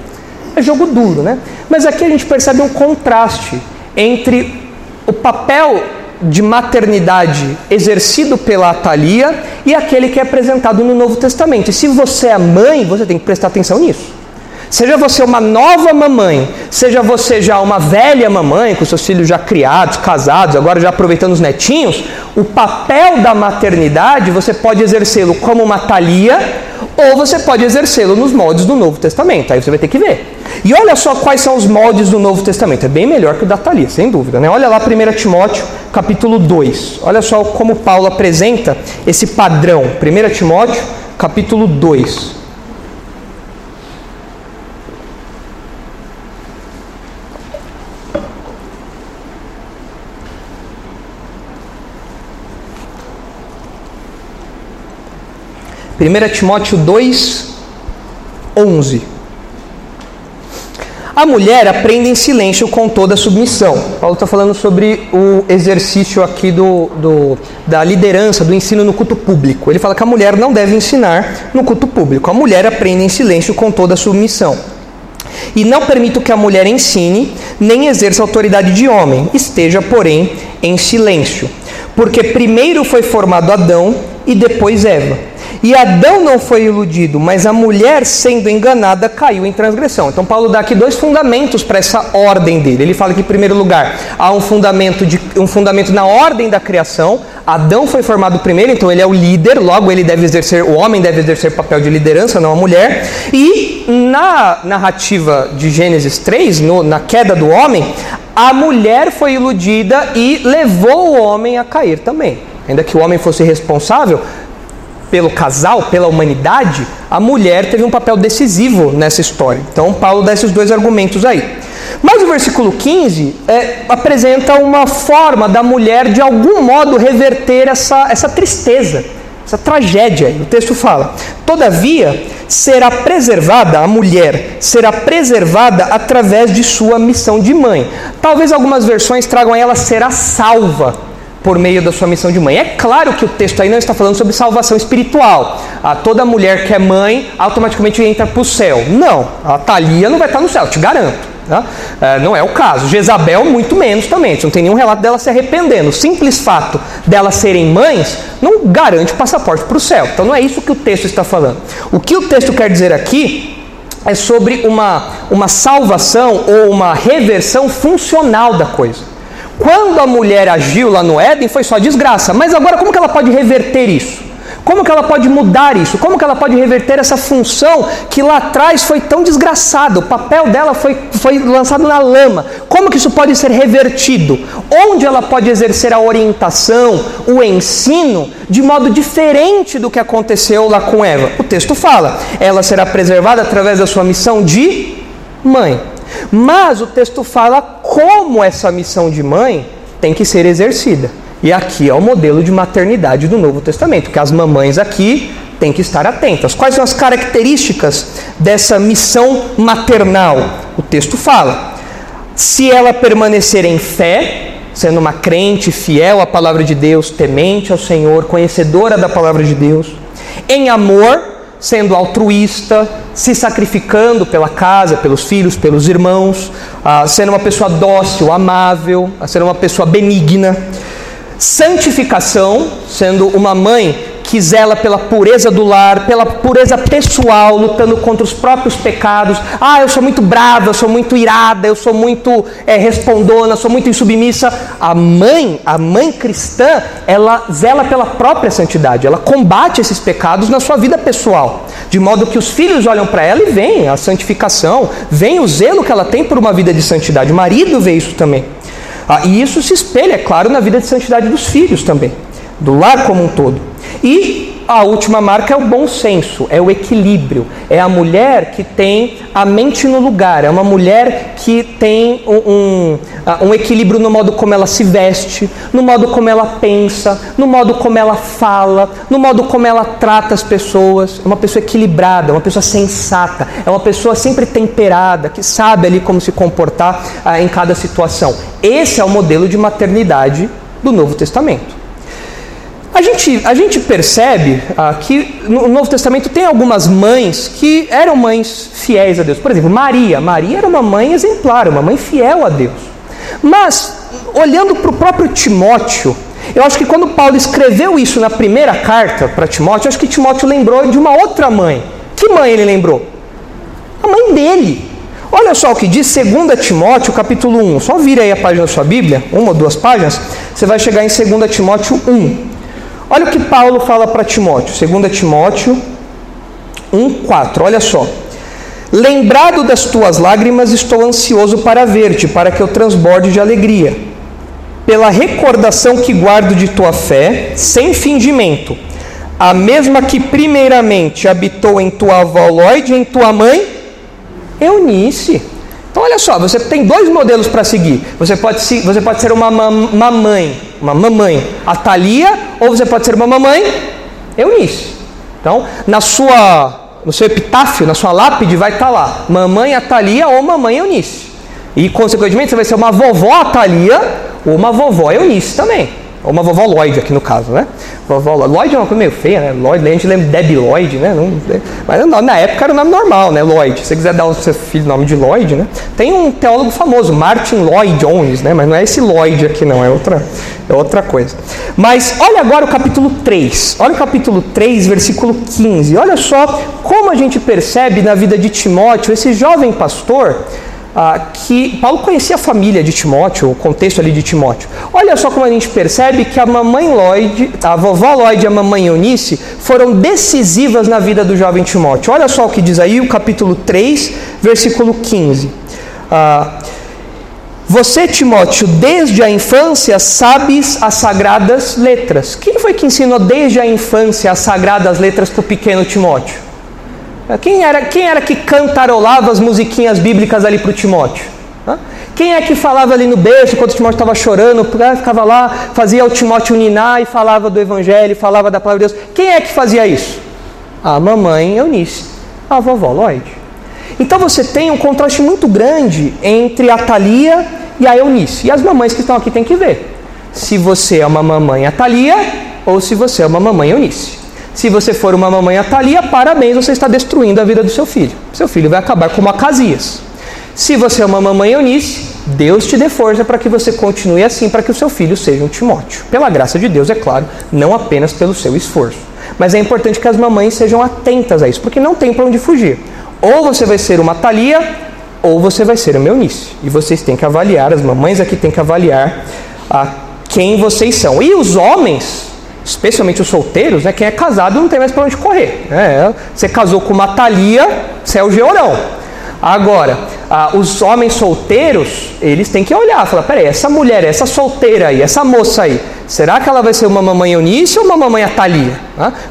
[SPEAKER 1] é jogo duro, né? Mas aqui a gente percebe um contraste entre o papel de maternidade exercido pela Atalia e aquele que é apresentado no Novo Testamento. E se você é mãe, você tem que prestar atenção nisso. Seja você uma nova mamãe, seja você já uma velha mamãe, com seus filhos já criados, casados, agora já aproveitando os netinhos, o papel da maternidade você pode exercê-lo como uma talia ou você pode exercê-lo nos moldes do Novo Testamento. Aí você vai ter que ver. E olha só quais são os moldes do Novo Testamento. É bem melhor que o da Thalia, sem dúvida. Né? Olha lá 1 Timóteo, capítulo 2. Olha só como Paulo apresenta esse padrão. 1 Timóteo, capítulo 2. 1 Timóteo 2, 11. A mulher aprende em silêncio com toda submissão. Paulo está falando sobre o exercício aqui do, do, da liderança, do ensino no culto público. Ele fala que a mulher não deve ensinar no culto público. A mulher aprende em silêncio com toda submissão. E não permito que a mulher ensine, nem exerça autoridade de homem, esteja, porém, em silêncio. Porque primeiro foi formado Adão e depois Eva. E Adão não foi iludido, mas a mulher, sendo enganada, caiu em transgressão. Então, Paulo dá aqui dois fundamentos para essa ordem dele. Ele fala que, em primeiro lugar, há um fundamento, de, um fundamento na ordem da criação, Adão foi formado primeiro, então ele é o líder, logo ele deve exercer, o homem deve exercer papel de liderança, não a mulher. E na narrativa de Gênesis 3, no, na queda do homem, a mulher foi iludida e levou o homem a cair também. Ainda que o homem fosse responsável, pelo casal, pela humanidade, a mulher teve um papel decisivo nessa história. Então, Paulo dá esses dois argumentos aí. Mas o versículo 15 é, apresenta uma forma da mulher, de algum modo, reverter essa, essa tristeza, essa tragédia. O texto fala: Todavia, será preservada, a mulher será preservada através de sua missão de mãe. Talvez algumas versões tragam ela será salva por meio da sua missão de mãe. É claro que o texto aí não está falando sobre salvação espiritual. Ah, toda mulher que é mãe automaticamente entra para o céu. Não, a Thalia não vai estar no céu, te garanto. Tá? É, não é o caso. Jezabel, muito menos também. Não tem nenhum relato dela se arrependendo. O simples fato delas serem mães não garante o passaporte para o céu. Então não é isso que o texto está falando. O que o texto quer dizer aqui é sobre uma, uma salvação ou uma reversão funcional da coisa. Quando a mulher agiu lá no Éden, foi só desgraça. Mas agora, como que ela pode reverter isso? Como que ela pode mudar isso? Como que ela pode reverter essa função que lá atrás foi tão desgraçada? O papel dela foi, foi lançado na lama. Como que isso pode ser revertido? Onde ela pode exercer a orientação, o ensino, de modo diferente do que aconteceu lá com Eva? O texto fala: ela será preservada através da sua missão de mãe. Mas o texto fala como essa missão de mãe tem que ser exercida. E aqui é o modelo de maternidade do Novo Testamento, que as mamães aqui têm que estar atentas. Quais são as características dessa missão maternal? O texto fala: se ela permanecer em fé, sendo uma crente fiel à palavra de Deus, temente ao Senhor, conhecedora da palavra de Deus, em amor, sendo altruísta, se sacrificando pela casa, pelos filhos, pelos irmãos, ah, sendo uma pessoa dócil, amável, sendo uma pessoa benigna. Santificação, sendo uma mãe que zela pela pureza do lar, pela pureza pessoal, lutando contra os próprios pecados. Ah, eu sou muito brava, eu sou muito irada, eu sou muito é, respondona, sou muito insubmissa. A mãe, a mãe cristã, ela zela pela própria santidade, ela combate esses pecados na sua vida pessoal, de modo que os filhos olham para ela e veem a santificação, veem o zelo que ela tem por uma vida de santidade. O marido vê isso também. Ah, e isso se espelha, é claro, na vida de santidade dos filhos também, do lar como um todo. E a última marca é o bom senso, é o equilíbrio. É a mulher que tem a mente no lugar, é uma mulher que tem um, um, um, equilíbrio no modo como ela se veste, no modo como ela pensa, no modo como ela fala, no modo como ela trata as pessoas. É uma pessoa equilibrada, é uma pessoa sensata, é uma pessoa sempre temperada, que sabe ali como se comportar ah, em cada situação. Esse é o modelo de maternidade do Novo Testamento. A gente, a gente percebe ah, que no Novo Testamento tem algumas mães que eram mães fiéis a Deus. Por exemplo, Maria. Maria era uma mãe exemplar, uma mãe fiel a Deus. Mas, olhando para o próprio Timóteo, eu acho que quando Paulo escreveu isso na primeira carta para Timóteo, eu acho que Timóteo lembrou de uma outra mãe. Que mãe ele lembrou? A mãe dele. Olha só o que diz 2 Timóteo, capítulo 1. Só vira aí a página da sua Bíblia, uma ou duas páginas, você vai chegar em 2 Timóteo 1. Olha o que Paulo fala para Timóteo, 2 Timóteo 1,4. Olha só. Lembrado das tuas lágrimas, estou ansioso para ver-te, para que eu transborde de alegria. Pela recordação que guardo de tua fé, sem fingimento, a mesma que primeiramente habitou em tua avó Lloyd em tua mãe, Eunice. Então, olha só, você tem dois modelos para seguir. Você pode, você pode ser uma mamãe uma mamãe Atalia, ou você pode ser uma mamãe Eunice. Então, na sua, no seu epitáfio, na sua lápide, vai estar lá mamãe Atalia ou mamãe Eunice. E, consequentemente, você vai ser uma vovó Atalia ou uma vovó Eunice também. Ou uma vovó Lloyd aqui no caso, né? Vovó Lloyd é uma coisa meio feia, né? Lloyd, a gente lembra Debbie Lloyd, né? Não, mas na época era o nome normal, né? Lloyd. Se você quiser dar ao seu filho o nome de Lloyd, né? Tem um teólogo famoso, Martin Lloyd Jones, né? Mas não é esse Lloyd aqui não, é outra, é outra coisa. Mas olha agora o capítulo 3. Olha o capítulo 3, versículo 15. Olha só como a gente percebe na vida de Timóteo, esse jovem pastor, ah, que Paulo conhecia a família de Timóteo, o contexto ali de Timóteo. Olha só como a gente percebe que a mamãe Lloyd, a vovó Lloyd e a mamãe Eunice foram decisivas na vida do jovem Timóteo. Olha só o que diz aí o capítulo 3, versículo 15. Ah, você, Timóteo, desde a infância sabes as sagradas letras. Quem foi que ensinou desde a infância as sagradas letras para o pequeno Timóteo? Quem era, quem era que cantarolava as musiquinhas bíblicas ali para o Timóteo? Quem é que falava ali no berço quando o Timóteo estava chorando, ficava lá, fazia o Timóteo ninar e falava do Evangelho, falava da palavra de Deus? Quem é que fazia isso? A mamãe Eunice, a vovó Lloyd. Então você tem um contraste muito grande entre a Thalia e a Eunice. E as mamães que estão aqui têm que ver se você é uma mamãe Atalia ou se você é uma mamãe Eunice. Se você for uma mamãe Atalia, parabéns, você está destruindo a vida do seu filho. Seu filho vai acabar como Acasias. Se você é uma mamãe Eunice, Deus te dê força para que você continue assim, para que o seu filho seja um Timóteo. Pela graça de Deus, é claro, não apenas pelo seu esforço. Mas é importante que as mamães sejam atentas a isso, porque não tem para onde fugir. Ou você vai ser uma Atalia, ou você vai ser uma Eunice. E vocês têm que avaliar, as mamães aqui têm que avaliar a quem vocês são. E os homens, especialmente os solteiros, né, quem é casado não tem mais para onde correr. Né? Você casou com uma Thalia, você é o Georão. Agora, ah, os homens solteiros, eles têm que olhar, falar, peraí, essa mulher, essa solteira aí, essa moça aí, será que ela vai ser uma mamãe Eunice ou uma mamãe Atalia?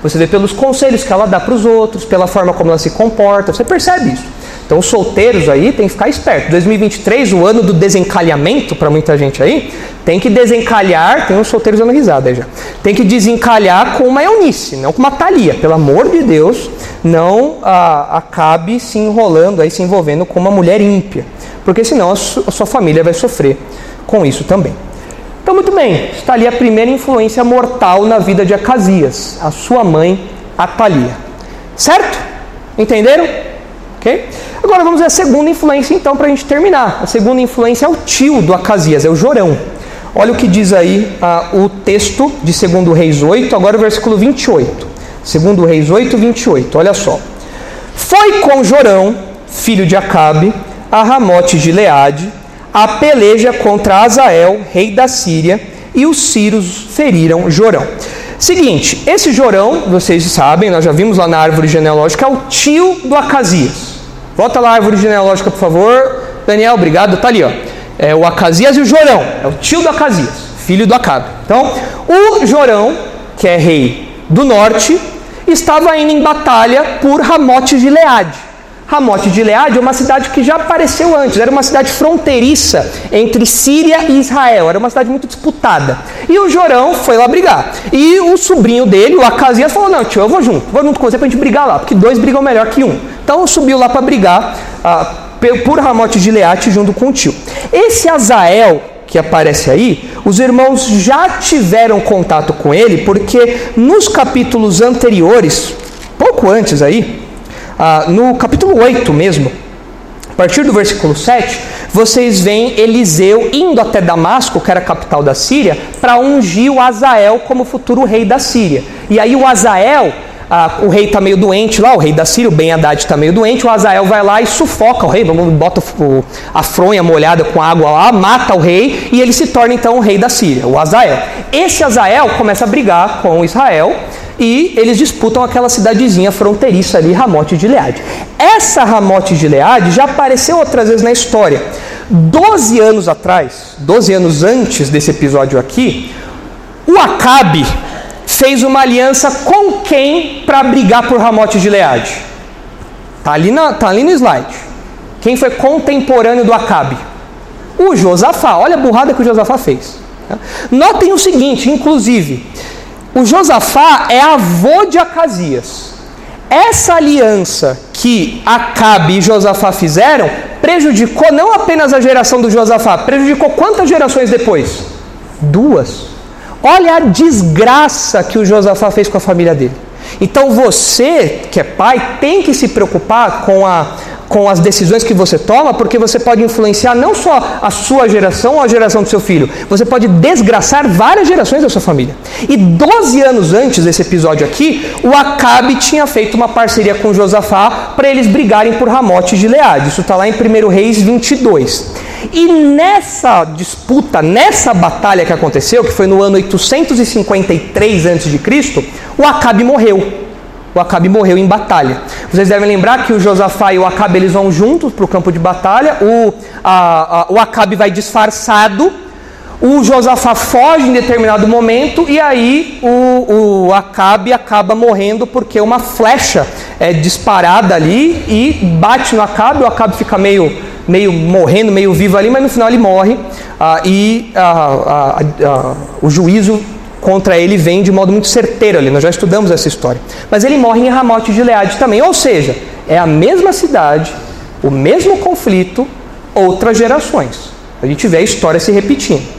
[SPEAKER 1] Você vê pelos conselhos que ela dá para os outros, pela forma como ela se comporta, você percebe isso. Então, os solteiros aí tem que ficar esperto. 2023, o ano do desencalhamento para muita gente aí, tem que desencalhar. Tem uns solteiros dando risada aí já. Tem que desencalhar com uma Eunice, não com uma Thalia. Pelo amor de Deus, não ah, acabe se enrolando aí, se envolvendo com uma mulher ímpia. Porque senão a, su a sua família vai sofrer com isso também. Então, muito bem, está ali a primeira influência mortal na vida de Acasias, a sua mãe, Atalia. Certo? Entenderam? Ok? Agora vamos ver a segunda influência então para a gente terminar. A segunda influência é o tio do Acasias, é o Jorão. Olha o que diz aí ah, o texto de 2 Reis 8, agora o versículo 28. 2 Reis 8, 28, olha só. Foi com Jorão, filho de Acabe, a Ramote de Leade, a peleja contra Azael, rei da Síria, e os sírios feriram Jorão. Seguinte, esse Jorão, vocês sabem, nós já vimos lá na árvore genealógica, é o tio do Acasias. Volta lá a árvore genealógica, por favor. Daniel, obrigado. Tá ali, ó. É o Acasias e o Jorão. É o tio do Acasias, filho do Acabe. Então, o Jorão, que é rei do norte, estava indo em batalha por Ramote de Leade. Ramote de Leade é uma cidade que já apareceu antes, era uma cidade fronteiriça entre Síria e Israel, era uma cidade muito disputada. E o Jorão foi lá brigar. E o sobrinho dele, o Acasias, falou: Não, tio, eu vou junto, vou junto com você pra gente brigar lá, porque dois brigam melhor que um. Então subiu lá para brigar ah, por Ramote de Leate junto com o tio. Esse Azael que aparece aí, os irmãos já tiveram contato com ele, porque nos capítulos anteriores, pouco antes aí, ah, no capítulo 8 mesmo, a partir do versículo 7, vocês veem Eliseu indo até Damasco, que era a capital da Síria, para ungir o Azael como futuro rei da Síria. E aí o Azael ah, o rei está meio doente lá, o rei da Síria, o Ben Haddad está meio doente, o Azael vai lá e sufoca o rei, bota a fronha molhada com água lá, mata o rei e ele se torna então o rei da Síria, o Azael. Esse Azael começa a brigar com Israel e eles disputam aquela cidadezinha fronteiriça ali, Ramote de Leade. Essa Ramote de Leade já apareceu outras vezes na história. Doze anos atrás, doze anos antes desse episódio aqui, o Acabe, fez uma aliança com quem para brigar por Ramote de Leade? Está ali, tá ali no slide. Quem foi contemporâneo do Acabe? O Josafá. Olha a burrada que o Josafá fez. Notem o seguinte, inclusive, o Josafá é avô de Acasias. Essa aliança que Acabe e Josafá fizeram prejudicou não apenas a geração do Josafá, prejudicou quantas gerações depois? Duas. Olha a desgraça que o Josafá fez com a família dele. Então você, que é pai, tem que se preocupar com a, com as decisões que você toma, porque você pode influenciar não só a sua geração ou a geração do seu filho, você pode desgraçar várias gerações da sua família. E 12 anos antes desse episódio aqui, o Acabe tinha feito uma parceria com Josafá para eles brigarem por Ramote de Gileade. Isso está lá em 1 Reis 22. E nessa disputa, nessa batalha que aconteceu, que foi no ano 853 a.C., o Acabe morreu o Acabe morreu em batalha. Vocês devem lembrar que o Josafá e o Acabe eles vão juntos para o campo de batalha. O, a, a, o Acabe vai disfarçado. O Josafá foge em determinado momento e aí o, o Acabe acaba morrendo porque uma flecha é disparada ali e bate no Acabe. O Acabe fica meio, meio morrendo, meio vivo ali, mas no final ele morre. Ah, e ah, ah, o juízo contra ele vem de modo muito certeiro ali, nós já estudamos essa história. Mas ele morre em Ramote de Gileade também, ou seja, é a mesma cidade, o mesmo conflito, outras gerações. A gente vê a história se repetindo.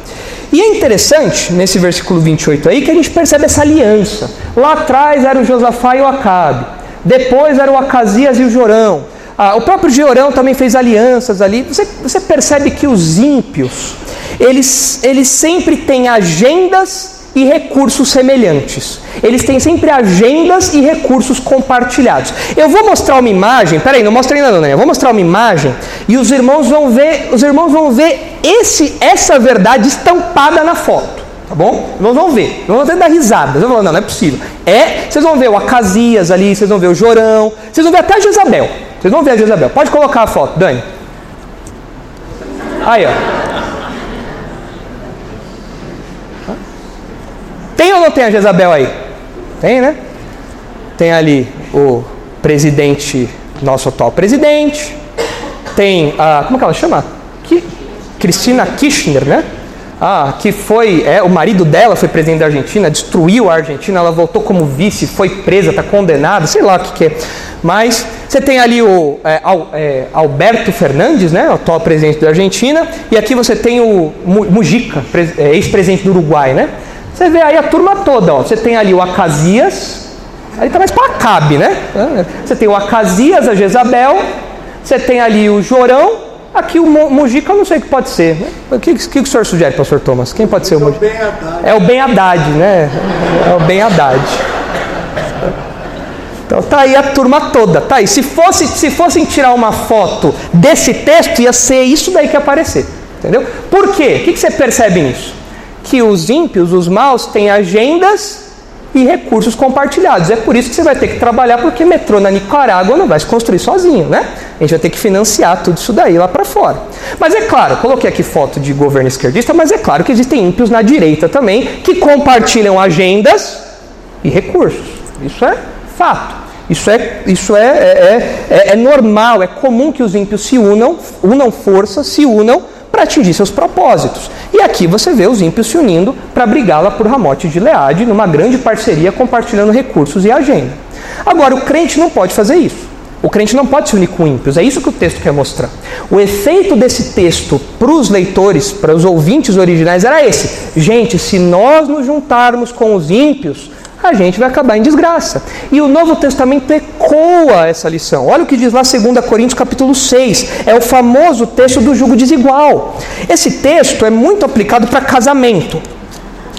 [SPEAKER 1] E é interessante, nesse versículo 28 aí, que a gente percebe essa aliança. Lá atrás era o Josafá e o Acabe, depois era o Acasias e o Jorão. Ah, o próprio Jorão também fez alianças ali. Você, você percebe que os ímpios, eles, eles sempre têm agendas e recursos semelhantes. Eles têm sempre agendas e recursos compartilhados. Eu vou mostrar uma imagem, peraí, não mostra ainda não, né? Eu vou mostrar uma imagem e os irmãos vão ver, os irmãos vão ver esse, essa verdade estampada na foto. Tá bom? Nós vamos ver. Vamos até dar risada. Vocês vão falar, não, não é possível. É, vocês vão ver o Acasias ali, vocês vão ver o Jorão, vocês vão ver até a Jezabel. Vocês vão ver a Jezabel. Pode colocar a foto, Dani. Aí, ó. Tem ou não tem a Jezabel aí? Tem, né? Tem ali o presidente, nosso atual presidente. Tem a. Como que ela chama? Que, Cristina Kirchner, né? Ah, que foi. É, o marido dela foi presidente da Argentina, destruiu a Argentina, ela voltou como vice, foi presa, está condenada, sei lá o que, que é. Mas você tem ali o é, é, Alberto Fernandes, né, o atual presidente da Argentina, e aqui você tem o Mujica, é, ex-presidente do Uruguai, né? Você vê aí a turma toda, ó. Você tem ali o Acasias, aí tá mais para Acabe, né? Você tem o Acasias, a Jezabel, você tem ali o Jorão, aqui o Mujica eu não sei o que pode ser. Né? O que, que, que o senhor sugere, pastor Thomas? Quem pode ser o Mujica? É o Ben Haddad, né? É o Ben Haddad. Então tá aí a turma toda, tá aí. Se, fosse, se fossem tirar uma foto desse texto, ia ser isso daí que ia aparecer. Entendeu? Por quê? O que, que você percebe nisso? que os ímpios, os maus, têm agendas e recursos compartilhados. É por isso que você vai ter que trabalhar, porque metrô na Nicarágua não vai se construir sozinho, né? A gente vai ter que financiar tudo isso daí lá para fora. Mas é claro, coloquei aqui foto de governo esquerdista, mas é claro que existem ímpios na direita também que compartilham agendas e recursos. Isso é fato. Isso é, isso é, é, é, é normal, é comum que os ímpios se unam, unam forças, se unam para atingir seus propósitos. E aqui você vê os ímpios se unindo para brigá-la por Ramote de Leade, numa grande parceria compartilhando recursos e agenda. Agora, o crente não pode fazer isso. O crente não pode se unir com ímpios, é isso que o texto quer mostrar. O efeito desse texto para os leitores, para os ouvintes originais, era esse: gente, se nós nos juntarmos com os ímpios, a gente vai acabar em desgraça. E o Novo Testamento ecoa essa lição. Olha o que diz lá 2 Coríntios capítulo 6. É o famoso texto do jugo desigual. Esse texto é muito aplicado para casamento.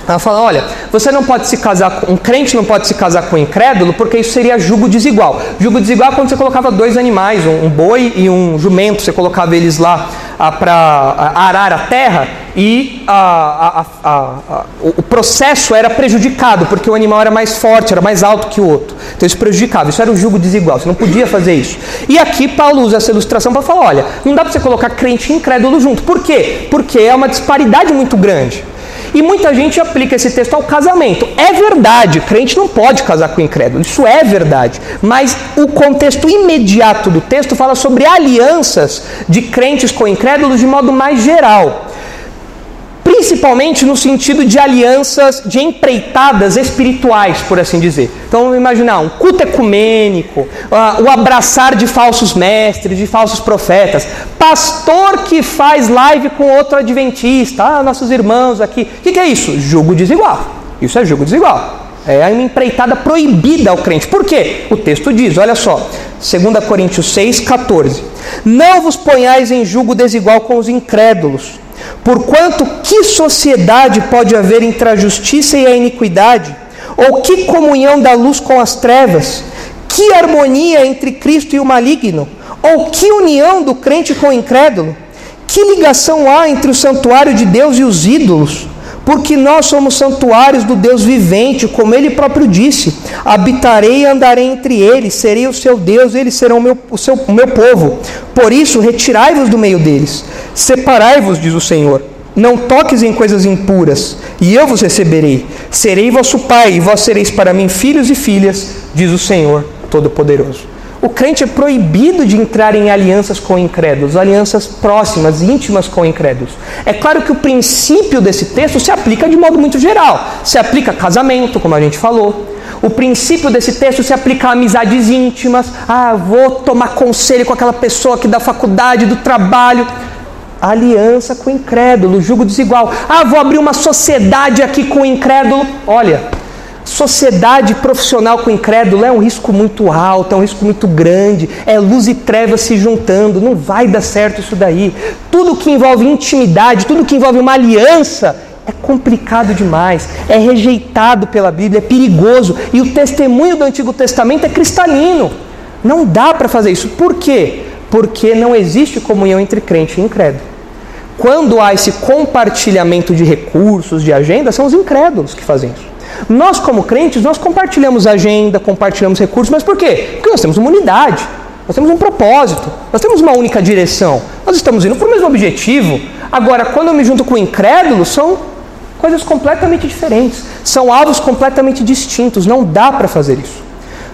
[SPEAKER 1] Ela fala: olha, você não pode se casar, um crente não pode se casar com um incrédulo, porque isso seria jugo desigual. Jugo desigual é quando você colocava dois animais, um, boi e um jumento, você colocava eles lá ah, para arar a terra e a, a, a, o processo era prejudicado, porque o animal era mais forte, era mais alto que o outro. Então isso prejudicava, isso era um jugo desigual, você não podia fazer isso. E aqui Paulo usa essa ilustração para falar: olha, não dá para você colocar crente e incrédulo junto. Por quê? Porque é uma disparidade muito grande. E muita gente aplica esse texto ao casamento. É verdade, crente não pode casar com incrédulo, isso é verdade. Mas o contexto imediato do texto fala sobre alianças de crentes com incrédulos de modo mais geral principalmente no sentido de alianças, de empreitadas espirituais, por assim dizer. Então vamos imaginar um culto ecumênico, uh, o abraçar de falsos mestres, de falsos profetas, pastor que faz live com outro adventista, ah, nossos irmãos aqui. O que, que é isso? Jugo desigual. Isso é jugo desigual. É uma empreitada proibida ao crente. Por quê? O texto diz, olha só, 2 Coríntios 6, 14. Não vos ponhais em julgo desigual com os incrédulos, porquanto que sociedade pode haver entre a justiça e a iniquidade? Ou que comunhão da luz com as trevas? Que harmonia entre Cristo e o maligno? Ou que união do crente com o incrédulo? Que ligação há entre o santuário de Deus e os ídolos? Porque nós somos santuários do Deus vivente, como ele próprio disse: habitarei e andarei entre eles, serei o seu Deus, eles serão meu, o seu, o meu povo. Por isso, retirai-vos do meio deles, separai-vos, diz o Senhor. Não toques em coisas impuras, e eu vos receberei. Serei vosso pai, e vós sereis para mim filhos e filhas, diz o Senhor Todo-Poderoso. O crente é proibido de entrar em alianças com incrédulos, alianças próximas, íntimas com incrédulos. É claro que o princípio desse texto se aplica de modo muito geral. Se aplica a casamento, como a gente falou. O princípio desse texto se aplica a amizades íntimas. Ah, vou tomar conselho com aquela pessoa aqui da faculdade, do trabalho. Aliança com incrédulo, julgo desigual. Ah, vou abrir uma sociedade aqui com incrédulo. Olha, Sociedade profissional com incrédulo é um risco muito alto, é um risco muito grande, é luz e trevas se juntando, não vai dar certo isso daí. Tudo que envolve intimidade, tudo que envolve uma aliança, é complicado demais, é rejeitado pela Bíblia, é perigoso. E o testemunho do Antigo Testamento é cristalino. Não dá para fazer isso. Por quê? Porque não existe comunhão entre crente e incrédulo. Quando há esse compartilhamento de recursos, de agenda, são os incrédulos que fazem isso. Nós, como crentes, nós compartilhamos agenda, compartilhamos recursos, mas por quê? Porque nós temos uma unidade, nós temos um propósito, nós temos uma única direção, nós estamos indo para o mesmo objetivo. Agora, quando eu me junto com o incrédulo, são coisas completamente diferentes, são alvos completamente distintos, não dá para fazer isso.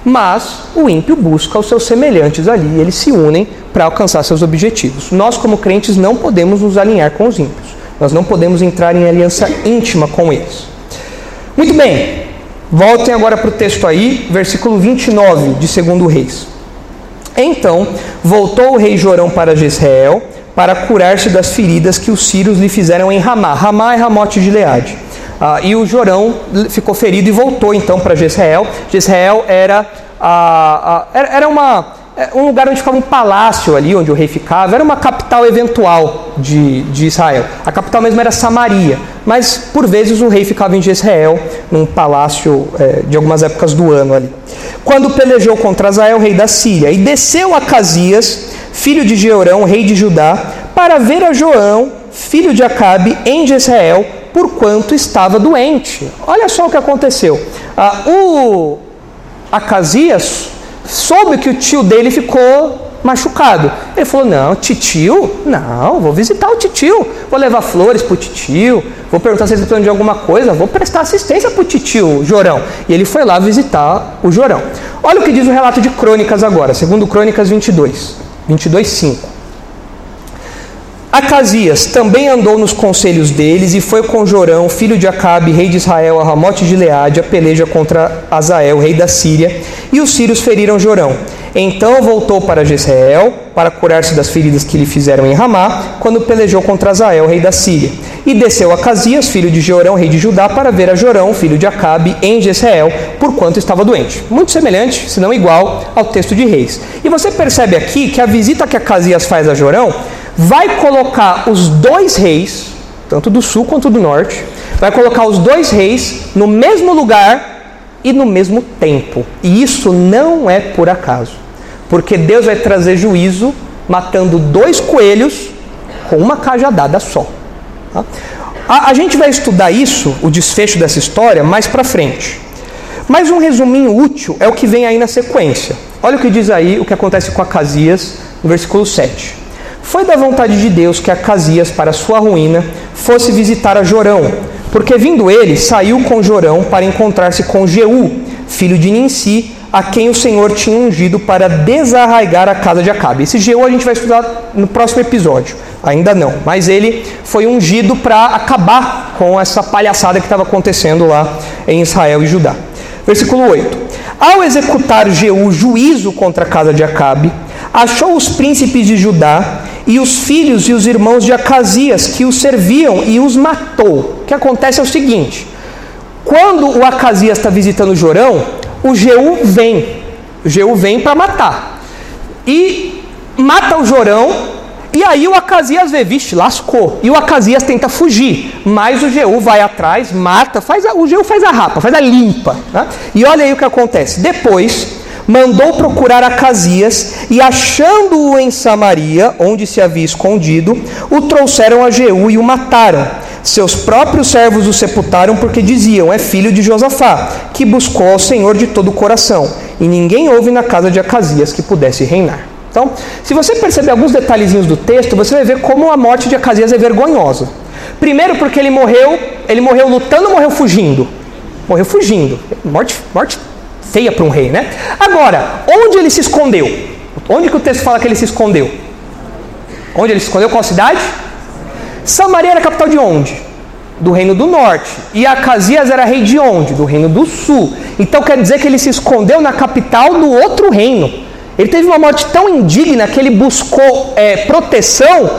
[SPEAKER 1] Mas o ímpio busca os seus semelhantes ali, eles se unem para alcançar seus objetivos. Nós, como crentes, não podemos nos alinhar com os ímpios, nós não podemos entrar em aliança íntima com eles. Muito bem, voltem agora para o texto aí, versículo 29 de 2 Reis. Então voltou o rei Jorão para Jezreel para curar-se das feridas que os sírios lhe fizeram em Ramá. Ramá é Ramote de Leade. Ah, e o Jorão ficou ferido e voltou então para Jezreel. Jezreel era, ah, ah, era uma é, um lugar onde ficava um palácio ali, onde o rei ficava, era uma capital eventual de, de Israel. A capital mesmo era Samaria, mas por vezes o rei ficava em Jezreel, num palácio é, de algumas épocas do ano ali. Quando pelejou contra Azael, rei da Síria, e desceu a Casias, filho de Jeorão, rei de Judá, para ver a João, filho de Acabe, em Jezreel, porquanto estava doente. Olha só o que aconteceu. Ah, o Acasias soube que o tio dele ficou machucado. Ele falou: Não, titio? Não, vou visitar o titio. Vou levar flores para o titio. Vou perguntar se ele está de alguma coisa. Vou prestar assistência para o titio Jorão. E ele foi lá visitar o Jorão. Olha o que diz o relato de Crônicas agora, segundo Crônicas 22, 22, 5. Acasias também andou nos conselhos deles e foi com Jorão, filho de Acabe, rei de Israel, a Ramote de Leade, a peleja contra Azael, rei da Síria, e os sírios feriram Jorão. Então voltou para Jezreel para curar-se das feridas que lhe fizeram em Ramá, quando pelejou contra Azael, rei da Síria. E desceu a filho de Jorão, rei de Judá, para ver a Jorão, filho de Acabe, em Jezreel, porquanto estava doente. Muito semelhante, se não igual, ao texto de Reis. E você percebe aqui que a visita que a faz a Jorão vai colocar os dois reis, tanto do sul quanto do norte, vai colocar os dois reis no mesmo lugar e no mesmo tempo. E isso não é por acaso, porque Deus vai trazer juízo matando dois coelhos com uma cajadada só. Tá? A, a gente vai estudar isso, o desfecho dessa história, mais para frente. Mas um resuminho útil é o que vem aí na sequência. Olha o que diz aí, o que acontece com Acasias, no versículo 7. Foi da vontade de Deus que Acasias, para sua ruína, fosse visitar a Jorão, porque vindo ele, saiu com Jorão para encontrar-se com Jeú, filho de Ninsi, a quem o Senhor tinha ungido para desarraigar a casa de Acabe. Esse Jeú a gente vai estudar no próximo episódio, ainda não, mas ele foi ungido para acabar com essa palhaçada que estava acontecendo lá em Israel e Judá. Versículo 8: Ao executar Jeú juízo contra a casa de Acabe, achou os príncipes de Judá e os filhos e os irmãos de Acasias que os serviam e os matou. O que acontece é o seguinte: Quando o Acasias está visitando Jorão, o Jeú vem. O Jeú vem para matar. E mata o Jorão. E aí o Acasias vê, vixe, lascou. E o Acasias tenta fugir. Mas o Jeú vai atrás, mata, faz a, o Jeú faz a rapa, faz a limpa. Né? E olha aí o que acontece. Depois mandou procurar Acasias e, achando-o em Samaria, onde se havia escondido, o trouxeram a Jeú e o mataram. Seus próprios servos o sepultaram porque diziam: É filho de Josafá, que buscou ao Senhor de todo o coração. E ninguém houve na casa de Acasias que pudesse reinar. Então, se você perceber alguns detalhezinhos do texto, você vai ver como a morte de Acasias é vergonhosa. Primeiro porque ele morreu, ele morreu lutando morreu fugindo? Morreu fugindo. Morte, morte feia para um rei, né? Agora, onde ele se escondeu? Onde que o texto fala que ele se escondeu? Onde ele se escondeu? Qual cidade? Samaria era capital de onde? Do reino do norte. E Acasias era rei de onde? Do reino do sul. Então quer dizer que ele se escondeu na capital do outro reino. Ele teve uma morte tão indigna que ele buscou é, proteção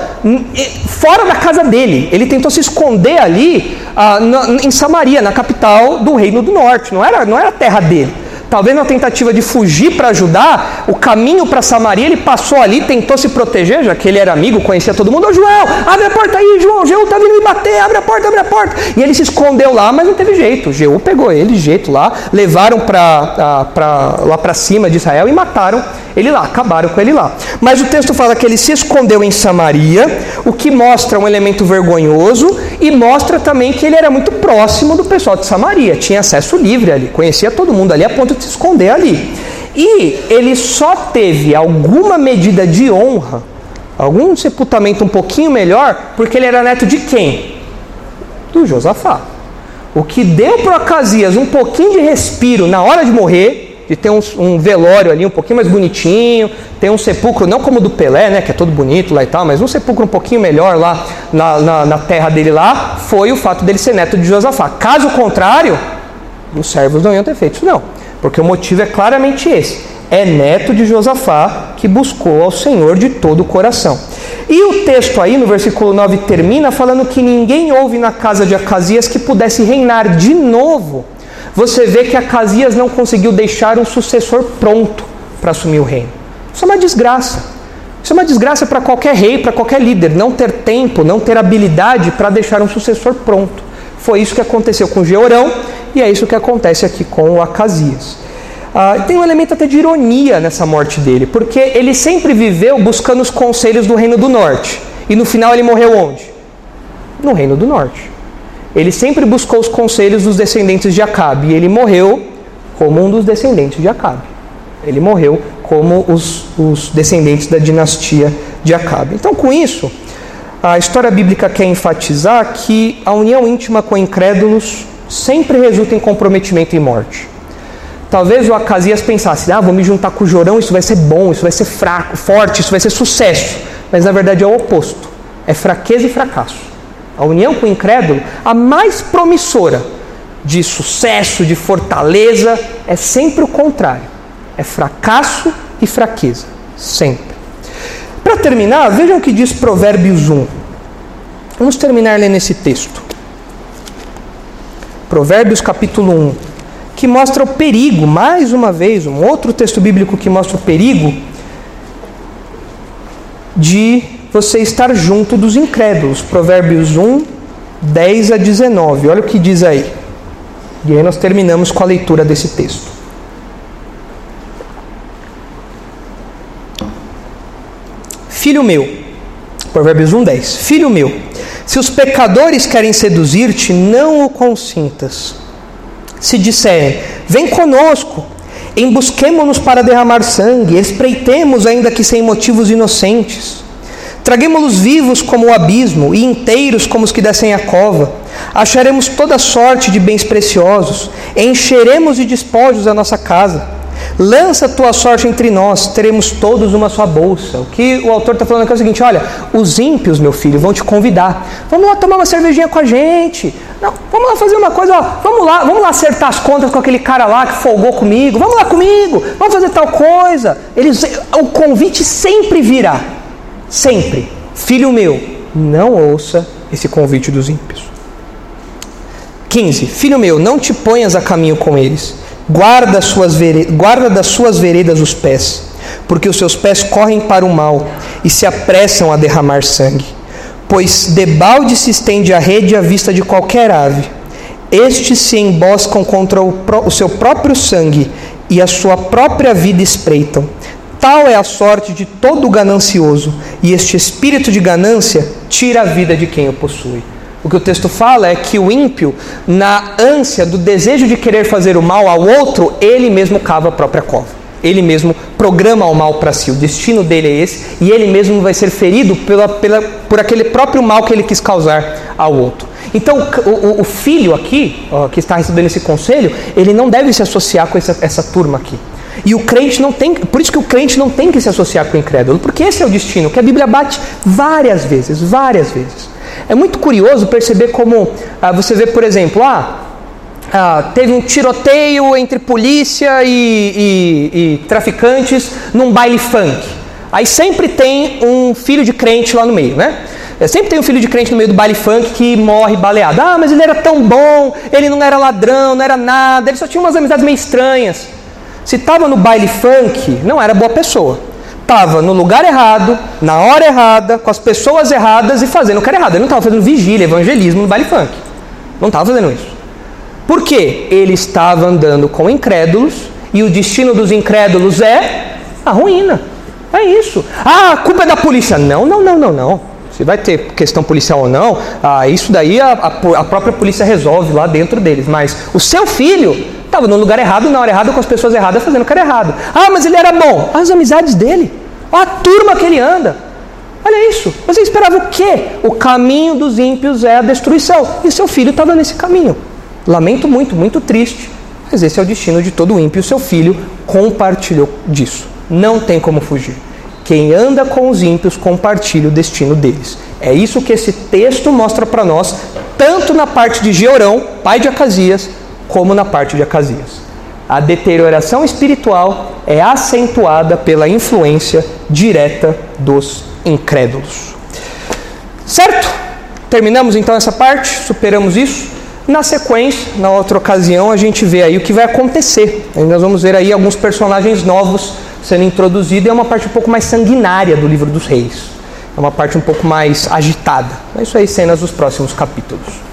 [SPEAKER 1] fora da casa dele. Ele tentou se esconder ali ah, na, em Samaria, na capital do reino do norte. Não era, não era a terra dele. Talvez na tentativa de fugir para ajudar, o caminho para Samaria, ele passou ali, tentou se proteger, já que ele era amigo, conhecia todo mundo. Ô João, abre a porta aí, João, Jeú tá vindo me bater, abre a porta, abre a porta. E ele se escondeu lá, mas não teve jeito. Jeú pegou ele jeito lá, levaram pra, pra, lá para cima de Israel e mataram ele lá, acabaram com ele lá. Mas o texto fala que ele se escondeu em Samaria, o que mostra um elemento vergonhoso e mostra também que ele era muito próximo do pessoal de Samaria, tinha acesso livre ali, conhecia todo mundo ali a ponto se esconder ali. E ele só teve alguma medida de honra, algum sepultamento um pouquinho melhor, porque ele era neto de quem? Do Josafá. O que deu para Acasias um pouquinho de respiro na hora de morrer, de ter um, um, velório ali um pouquinho mais bonitinho, ter um sepulcro, não como o do Pelé, né, que é todo bonito lá e tal, mas um sepulcro um pouquinho melhor lá na, na, na terra dele lá, foi o fato dele ser neto de Josafá. Caso contrário, os servos não iam ter feito isso não. Porque o motivo é claramente esse: é neto de Josafá que buscou ao Senhor de todo o coração. E o texto aí no versículo 9 termina falando que ninguém houve na casa de Acasias que pudesse reinar de novo. Você vê que Acasias não conseguiu deixar um sucessor pronto para assumir o reino. Isso é uma desgraça. Isso é uma desgraça para qualquer rei, para qualquer líder, não ter tempo, não ter habilidade para deixar um sucessor pronto. Foi isso que aconteceu com Georão e é isso que acontece aqui com o Acasias. Ah, tem um elemento até de ironia nessa morte dele, porque ele sempre viveu buscando os conselhos do Reino do Norte. E no final ele morreu onde? No Reino do Norte. Ele sempre buscou os conselhos dos descendentes de Acabe. E ele morreu como um dos descendentes de Acabe. Ele morreu como os, os descendentes da dinastia de Acabe. Então, com isso, a história bíblica quer enfatizar que a união íntima com incrédulos sempre resulta em comprometimento e morte. Talvez o Acasias pensasse, ah, vou me juntar com o Jorão, isso vai ser bom, isso vai ser fraco, forte, isso vai ser sucesso. Mas na verdade é o oposto. É fraqueza e fracasso. A união com o incrédulo, a mais promissora de sucesso, de fortaleza, é sempre o contrário. É fracasso e fraqueza. Sempre. Para terminar, vejam o que diz Provérbios 1. Vamos terminar lendo esse texto. Provérbios capítulo 1, que mostra o perigo, mais uma vez, um outro texto bíblico que mostra o perigo de você estar junto dos incrédulos. Provérbios 1, 10 a 19. Olha o que diz aí. E aí nós terminamos com a leitura desse texto. Filho meu, Provérbios 1, 10. Filho meu, se os pecadores querem seduzir-te, não o consintas. Se disserem, vem conosco, embusquemo-nos para derramar sangue, espreitemos, ainda que sem motivos inocentes. Traguemos-los vivos como o abismo e inteiros como os que descem a cova. Acharemos toda sorte de bens preciosos, encheremos de despojos a nossa casa. Lança tua sorte entre nós, teremos todos uma só bolsa. O que o autor está falando aqui é o seguinte: olha, os ímpios, meu filho, vão te convidar. Vamos lá tomar uma cervejinha com a gente. Não, vamos lá fazer uma coisa, ó, vamos lá, vamos lá acertar as contas com aquele cara lá que folgou comigo. Vamos lá comigo, vamos fazer tal coisa. Eles, o convite sempre virá. Sempre. Filho meu, não ouça esse convite dos ímpios. 15. Filho meu, não te ponhas a caminho com eles. Guarda, suas guarda das suas veredas os pés, porque os seus pés correm para o mal e se apressam a derramar sangue. Pois debalde se estende a rede à vista de qualquer ave. Estes se emboscam contra o, o seu próprio sangue e a sua própria vida espreitam. Tal é a sorte de todo ganancioso, e este espírito de ganância tira a vida de quem o possui. O que o texto fala é que o ímpio, na ânsia do desejo de querer fazer o mal ao outro, ele mesmo cava a própria cova. Ele mesmo programa o mal para si. O destino dele é esse, e ele mesmo vai ser ferido pela, pela, por aquele próprio mal que ele quis causar ao outro. Então, o, o filho aqui, ó, que está recebendo esse conselho, ele não deve se associar com essa, essa turma aqui. E o crente não tem, por isso que o crente não tem que se associar com o incrédulo, porque esse é o destino que a Bíblia bate várias vezes, várias vezes. É muito curioso perceber como ah, você vê, por exemplo, ah, ah, teve um tiroteio entre polícia e, e, e traficantes num baile funk. Aí sempre tem um filho de crente lá no meio, né? É, sempre tem um filho de crente no meio do baile funk que morre baleado. Ah, mas ele era tão bom, ele não era ladrão, não era nada, ele só tinha umas amizades meio estranhas. Se estava no baile funk, não era boa pessoa. Estava no lugar errado, na hora errada, com as pessoas erradas e fazendo o que era errado. Ele não estava fazendo vigília, evangelismo no baile funk. Não estava fazendo isso. Por quê? Ele estava andando com incrédulos e o destino dos incrédulos é a ruína. É isso. Ah, a culpa é da polícia. Não, não, não, não, não. Se vai ter questão policial ou não, ah, isso daí a, a, a, própria polícia resolve lá dentro deles. Mas o seu filho estava no lugar errado, na hora errada, com as pessoas erradas, fazendo o era errado. Ah, mas ele era bom. As amizades dele. a turma que ele anda. Olha isso. Você esperava o quê? O caminho dos ímpios é a destruição. E seu filho estava nesse caminho. Lamento muito, muito triste. Mas esse é o destino de todo ímpio. Seu filho compartilhou disso. Não tem como fugir. Quem anda com os ímpios compartilha o destino deles. É isso que esse texto mostra para nós, tanto na parte de Georão, pai de Acasias, como na parte de Acasias. A deterioração espiritual é acentuada pela influência direta dos incrédulos. Certo? Terminamos então essa parte, superamos isso. Na sequência, na outra ocasião, a gente vê aí o que vai acontecer. Nós vamos ver aí alguns personagens novos sendo introduzido e é uma parte um pouco mais sanguinária do livro dos reis. É uma parte um pouco mais agitada. É isso aí, cenas dos próximos capítulos.